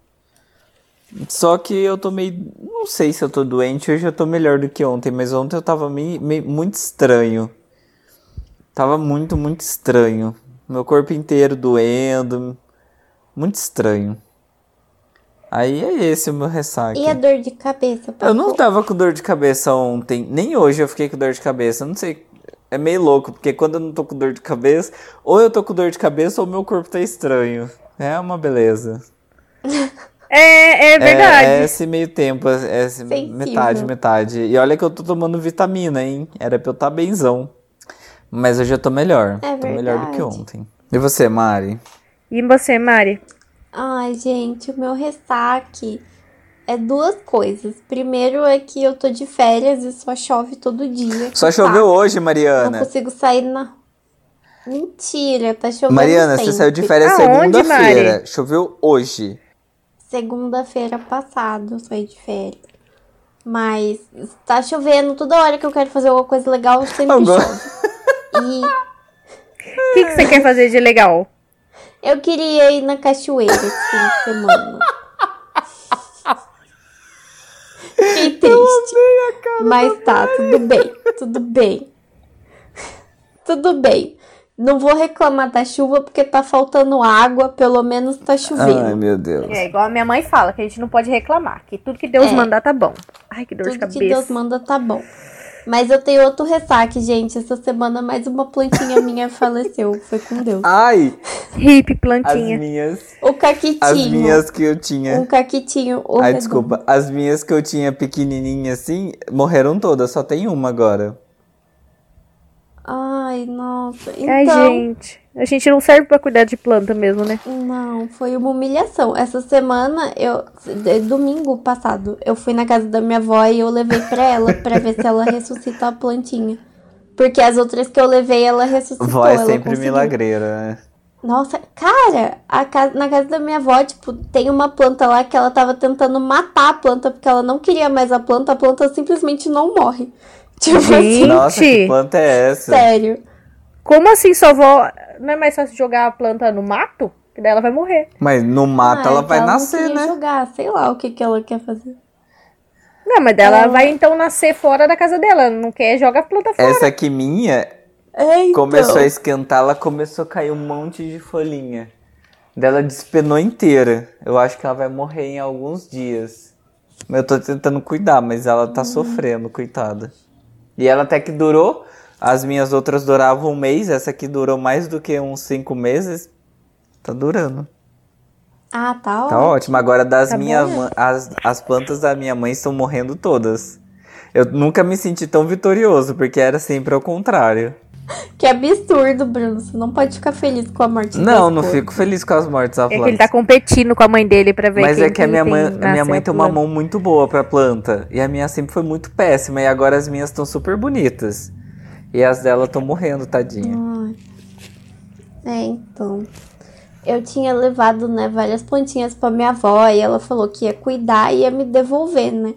Só que eu tô meio. Não sei se eu tô doente, hoje eu tô melhor do que ontem, mas ontem eu tava meio, meio- muito estranho. Tava muito, muito estranho. Meu corpo inteiro doendo. Muito estranho. Aí é esse o meu ressaca. E a dor de cabeça? Eu não tava com dor de cabeça ontem, nem hoje eu fiquei com dor de cabeça. Não sei, é meio louco, porque quando eu não tô com dor de cabeça, ou eu tô com dor de cabeça ou meu corpo tá estranho. É uma beleza. É, é verdade. É, é esse meio tempo, é metade, metade. E olha que eu tô tomando vitamina, hein? Era pra eu estar tá benzão. Mas hoje eu tô melhor. É tô melhor do que ontem. E você, Mari? E você, Mari? Ai, gente, o meu ressaque é duas coisas. Primeiro é que eu tô de férias e só chove todo dia. Só choveu saco. hoje, Não Mariana. consigo sair na. Mentira, tá chovendo Mariana, você sempre. saiu de férias segunda-feira. Choveu hoje. Segunda-feira passada eu saí de férias. Mas tá chovendo toda hora que eu quero fazer alguma coisa legal, sempre Agora- chove. E O que, que você quer fazer de legal? Eu queria ir na cachoeira esse fim de semana. Fiquei triste. Mas tá, tudo bem, tudo bem. Tudo bem. Não vou reclamar da chuva porque tá faltando água, pelo menos tá chovendo. Ai, meu Deus. É igual a minha mãe fala, que a gente não pode reclamar, que tudo que Deus É. mandar tá bom. Ai, que dor de Tudo cabeça. que Deus manda tá bom. Mas eu tenho outro ressaque, gente. Essa semana mais uma plantinha minha faleceu. Foi com Deus. Ai, Hip as plantinha. minhas. O caquitinho. As minhas que eu tinha. Um caquitinho. o Ai, redondo. desculpa. As minhas que eu tinha pequenininha assim, morreram todas, só tem uma agora. Ai, nossa. Então, Ai, gente. A gente não serve pra cuidar de planta mesmo, né? não, foi uma humilhação. Essa semana, eu. é, Domingo passado, eu fui na casa da minha avó e eu levei pra ela pra ver se ela ressuscita a plantinha. Porque as outras que eu levei, ela ressuscitou. Vó é sempre conseguiu. milagreira, né? Nossa, cara, a casa, na casa da minha avó, tipo, tem uma planta lá que ela tava tentando matar a planta porque ela não queria mais a planta, a planta simplesmente não morre. Tipo assim. Nossa, que planta é essa? sério. Como assim sua avó... Não é mais fácil jogar a planta no mato? Que daí ela vai morrer. Mas no mato Ah, ela vai não nascer, queria né? jogar, sei lá o que, que ela quer fazer. Não, mas daí ela Ela- vai então nascer fora da casa dela. Não quer, joga a planta fora. Essa aqui minha É, então. começou a esquentar, ela começou a cair um monte de folhinha. Dela despenou inteira. Eu acho que ela vai morrer em alguns dias. Eu tô tentando cuidar, mas ela tá sofrendo, coitada. E ela até que durou. As minhas outras duravam um mês, essa aqui durou mais do que uns cinco meses. Tá durando. Ah, tá, Tá ó. ótimo. Agora das Tá minhas as, as plantas da minha mãe estão morrendo todas. Eu nunca me senti tão vitorioso, porque era sempre ao contrário. Que absurdo, Bruno. Você não pode ficar feliz com a morte Não, não fico feliz com as mortes da É que planta. ele tá competindo com a mãe dele pra ver Mas quem é que a minha mãe, a minha mãe a tem uma planta. mão muito boa pra planta. E a minha sempre foi muito péssima. E agora as minhas estão super bonitas. E as dela estão morrendo, tadinha. Ai. É, então. Eu tinha levado, né, várias plantinhas pra minha avó e ela falou que ia cuidar e ia me devolver, né?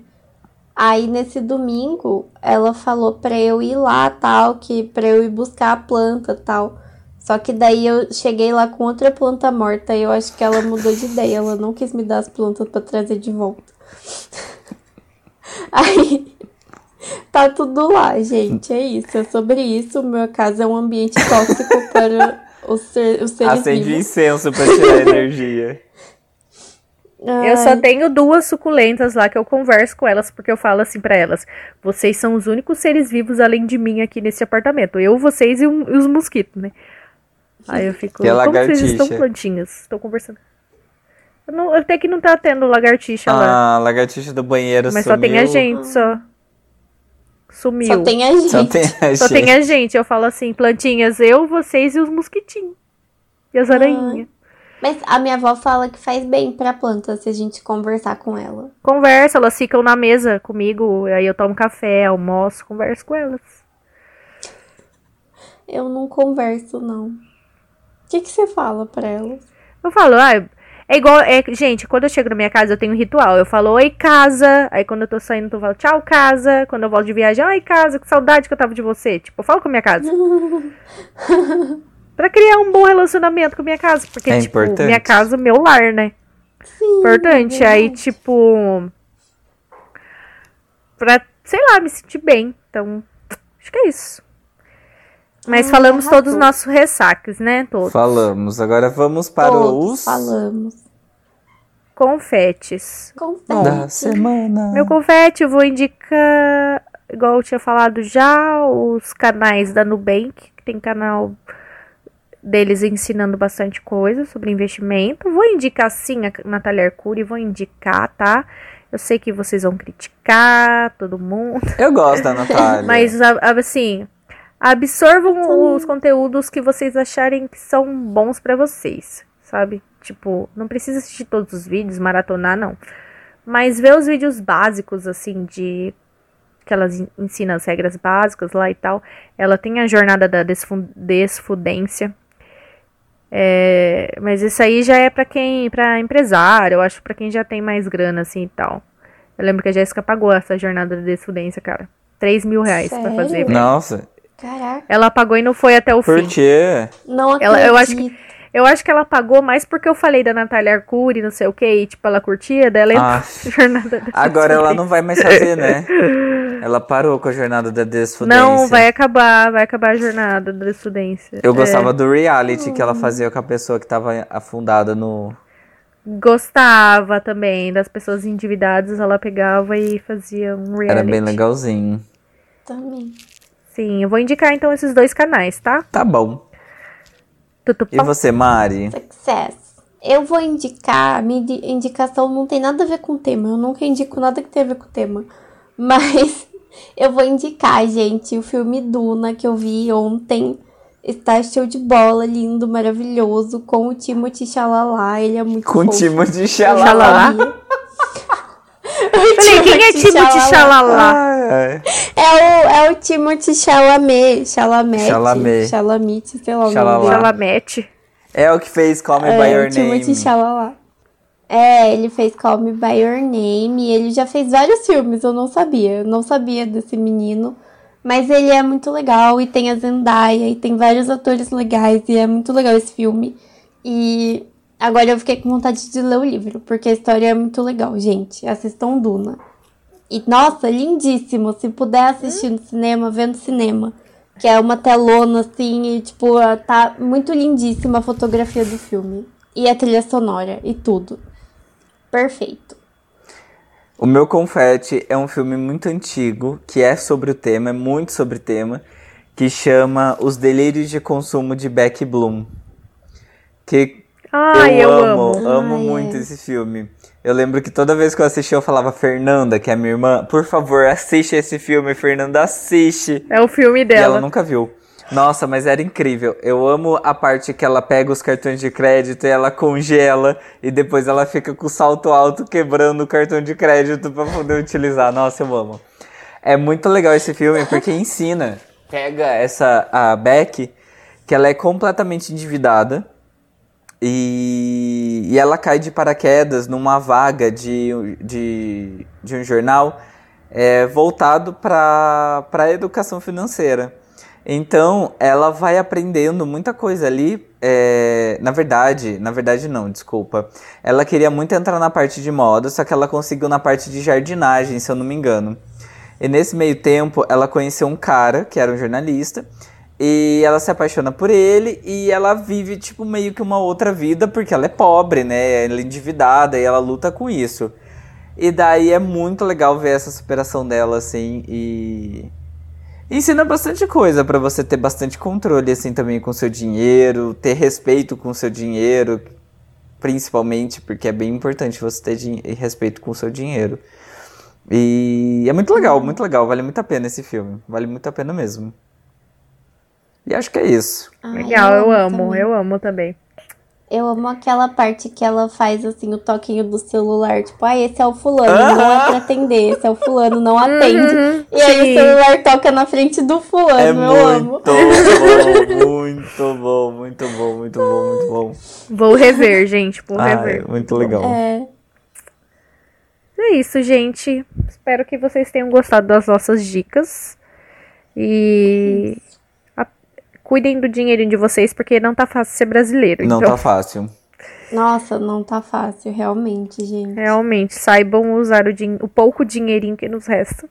Aí nesse domingo ela falou pra eu ir lá, tal, que pra eu ir buscar a planta, tal. Só que daí eu cheguei lá com outra planta morta e eu acho que ela mudou de ideia, ela não quis me dar as plantas pra trazer de volta. Aí tá tudo lá, gente, é isso, é sobre isso. Minha casa é um ambiente tóxico para os, ser, os seres Acende vivos. incenso pra tirar energia. Eu só tenho duas suculentas lá que eu converso com elas, porque eu falo assim pra elas: vocês são os únicos seres vivos além de mim aqui nesse apartamento. Eu, vocês e, um- e os mosquitos, né? Aí eu fico. E Como vocês estão plantinhas? Estou conversando. Eu não, até que não tá tendo lagartixa lá. Ah, lagartixa do banheiro Mas sumiu. só tem a gente, só. Sumiu. Só tem a gente. Só tem a Só gente. tem a gente. Eu falo assim: plantinhas, eu, vocês e os mosquitinhos. E as aranhinhas. Mas a minha avó fala que faz bem pra planta se a gente conversar com ela. Conversa, elas ficam na mesa comigo. Aí eu tomo café, almoço, converso com elas. Eu não converso, não. O que, que você fala pra elas? Eu falo, ah, é igual. É, gente, quando eu chego na minha casa, eu tenho um ritual. Eu falo, oi, casa. Aí quando eu tô saindo, eu falo, tchau, casa. Quando eu volto de viagem, oi, casa, que saudade que eu tava de você. Tipo, eu falo com a minha casa. pra criar um bom relacionamento com a minha casa. Porque, É tipo, importante. minha casa, meu lar, né? Sim. Importante. Aí, tipo. Pra, sei lá, me sentir bem. Então, acho que é isso. Mas Ai, falamos arrasou. todos os nossos ressaques, né? Todos. Falamos. Agora vamos para Todos os falamos. Confetes. Confete. da semana. Meu confete, eu vou indicar, igual eu tinha falado já, os canais da Nubank, que tem canal deles ensinando bastante coisa sobre investimento. Vou indicar sim a Natália Arcuri, vou indicar, tá? Eu sei que vocês vão criticar todo mundo, Eu gosto da Natália. mas assim, absorvam os conteúdos que vocês acharem que são bons pra vocês, sabe? Tipo, não precisa assistir todos os vídeos, maratonar, não. Mas ver os vídeos básicos, assim, de. Que elas en- ensinam as regras básicas lá e tal. Ela tem a jornada da desfu- desfudência. É, mas isso aí já é pra quem. para empresário, eu acho pra quem já tem mais grana, assim e tal. Eu lembro que a Jéssica pagou essa jornada da desfudência, cara. 3 mil reais pra Sério? fazer. velho. Nossa, Caraca, Ela pagou e não foi até o por fim. quê? não acredito. Ela- eu acho que- Eu acho que ela pagou mais porque eu falei da Natália Arcuri, não sei o que, e tipo, ela curtia, daí ela entrou Ah, na jornada da agora ela não vai mais fazer, né? Ela parou com a jornada da desfudência. Não, vai acabar, vai acabar a jornada da estudência. Eu gostava do reality que ela fazia com a pessoa que tava afundada no. Gostava também das pessoas endividadas, ela pegava e fazia um reality. Era bem legalzinho. Também. Sim, eu vou indicar então esses dois canais, tá? Tá bom. E você, Mari? Success. Eu vou indicar, minha indi- indicação não tem nada a ver com o tema. Eu nunca indico nada que tenha a ver com o tema. Mas eu vou indicar, gente, o filme Duna que eu vi ontem. Está show de bola, lindo, maravilhoso, com o Timothy Chalalat. Ele é muito Com o fofo. Timothy. Chalalat? Falei, quem é Timothy Xalala? É o, é o Timothy Chalamet. Chalamet. Chalamet. Chalamet, sei lá o Chalalat. nome dele. Chalamete. É o que fez Call Me By É, Your o Timothy Name. Chalalat. É, ele fez Call Me By Your Name. e Ele já fez vários filmes, eu não sabia. Eu não sabia desse menino. Mas ele é muito legal e tem a Zendaya e tem vários atores legais e é muito legal esse filme. E agora eu fiquei com vontade de ler o livro, porque a história é muito legal, gente. Assistam Duna. E nossa, lindíssimo. Se puder assistir no cinema, vendo cinema. Que é uma telona assim e tipo, tá muito lindíssima a fotografia do filme. E a trilha sonora e tudo. Perfeito. O meu confete é um filme muito antigo, que é sobre o tema, é muito sobre o tema, que chama Os Delírios de Consumo de Beck Bloom. Que Ai, eu, amo. amo Ai, muito é. esse filme. Eu lembro que toda vez que eu assisti, eu falava, Fernanda, que é minha irmã, por favor, assiste esse filme, Fernanda, assiste. É o filme E ela dela. nunca viu. Nossa, mas era incrível. Eu amo a parte que ela pega os cartões de crédito e ela congela e depois ela fica com o salto alto quebrando o cartão de crédito pra poder utilizar. Nossa, eu amo. É muito legal esse filme porque ensina. Pega essa a Beck, que ela é completamente endividada e, e ela cai de paraquedas numa vaga de, de, de um jornal é, voltado para a educação financeira. Então, ela vai aprendendo muita coisa ali. é, na verdade, na verdade não, desculpa. Ela queria muito entrar na parte de moda, só que ela conseguiu na parte de jardinagem, se eu não me engano. E nesse meio tempo, ela conheceu um cara que era um jornalista. E ela se apaixona por ele e ela vive, tipo, meio que uma outra vida, porque ela é pobre, né? Ela é endividada e ela luta com isso. E daí é muito legal ver essa superação dela, assim, e. Ensina bastante coisa pra você ter bastante controle, assim, também com seu dinheiro, ter respeito com seu dinheiro, principalmente, porque é bem importante você ter respeito com o seu dinheiro. E é muito legal, muito legal, vale muito a pena esse filme, vale muito a pena mesmo. E acho que é isso. Ai, Legal, eu amo, também. eu amo também. Eu amo aquela parte que ela faz assim o toquinho do celular, tipo, ah, esse é o fulano, Aham. não é pra atender, esse é o fulano, não atende. Uhum, E aí sim. o celular toca na frente do fulano, É eu amo. muito bom, muito bom, muito bom, muito bom, muito bom. Vou rever, gente, vou Ai, rever. muito legal. É, É isso, gente. Espero que vocês tenham gostado das nossas dicas. E a- cuidem do dinheirinho de vocês, porque não tá fácil ser brasileiro. Não então, tá fácil. nossa, não tá fácil, realmente, gente. realmente, saibam usar o, din- o pouco dinheirinho que nos resta.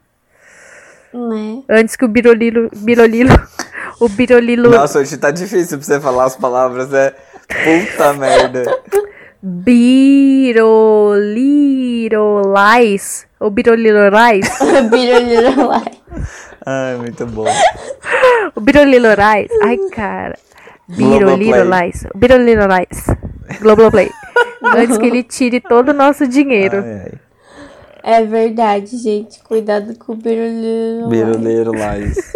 Né? Antes que o birolilo. birolilo o birolilo. Nossa, hoje tá difícil pra você falar as palavras, é puta merda. Birolirolais. Ou birolilorais. Birolirolai. Ai, muito bom. o birolilorais. Ai, cara. Birolilorais. Birolilorais. Globoplay. Antes que ele tire todo o nosso dinheiro. Ai, ai. É verdade, gente. Cuidado com o birolirolai. Biruleiro Lais.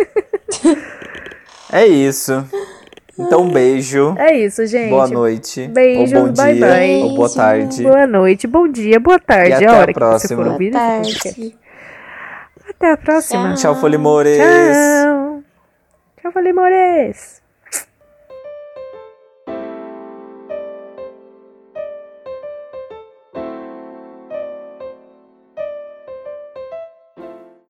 É isso. Então, um beijo. É isso, gente. Boa noite. Beijos, ou bom bye, dia. bye. Ou boa Beijo. tarde. Boa noite, bom dia, boa tarde. E até a a hora que você próxima. for Boa ouvir podcast. tarde. Até a próxima. Tchau, Folimores. Tchau. Tchau, Valimores.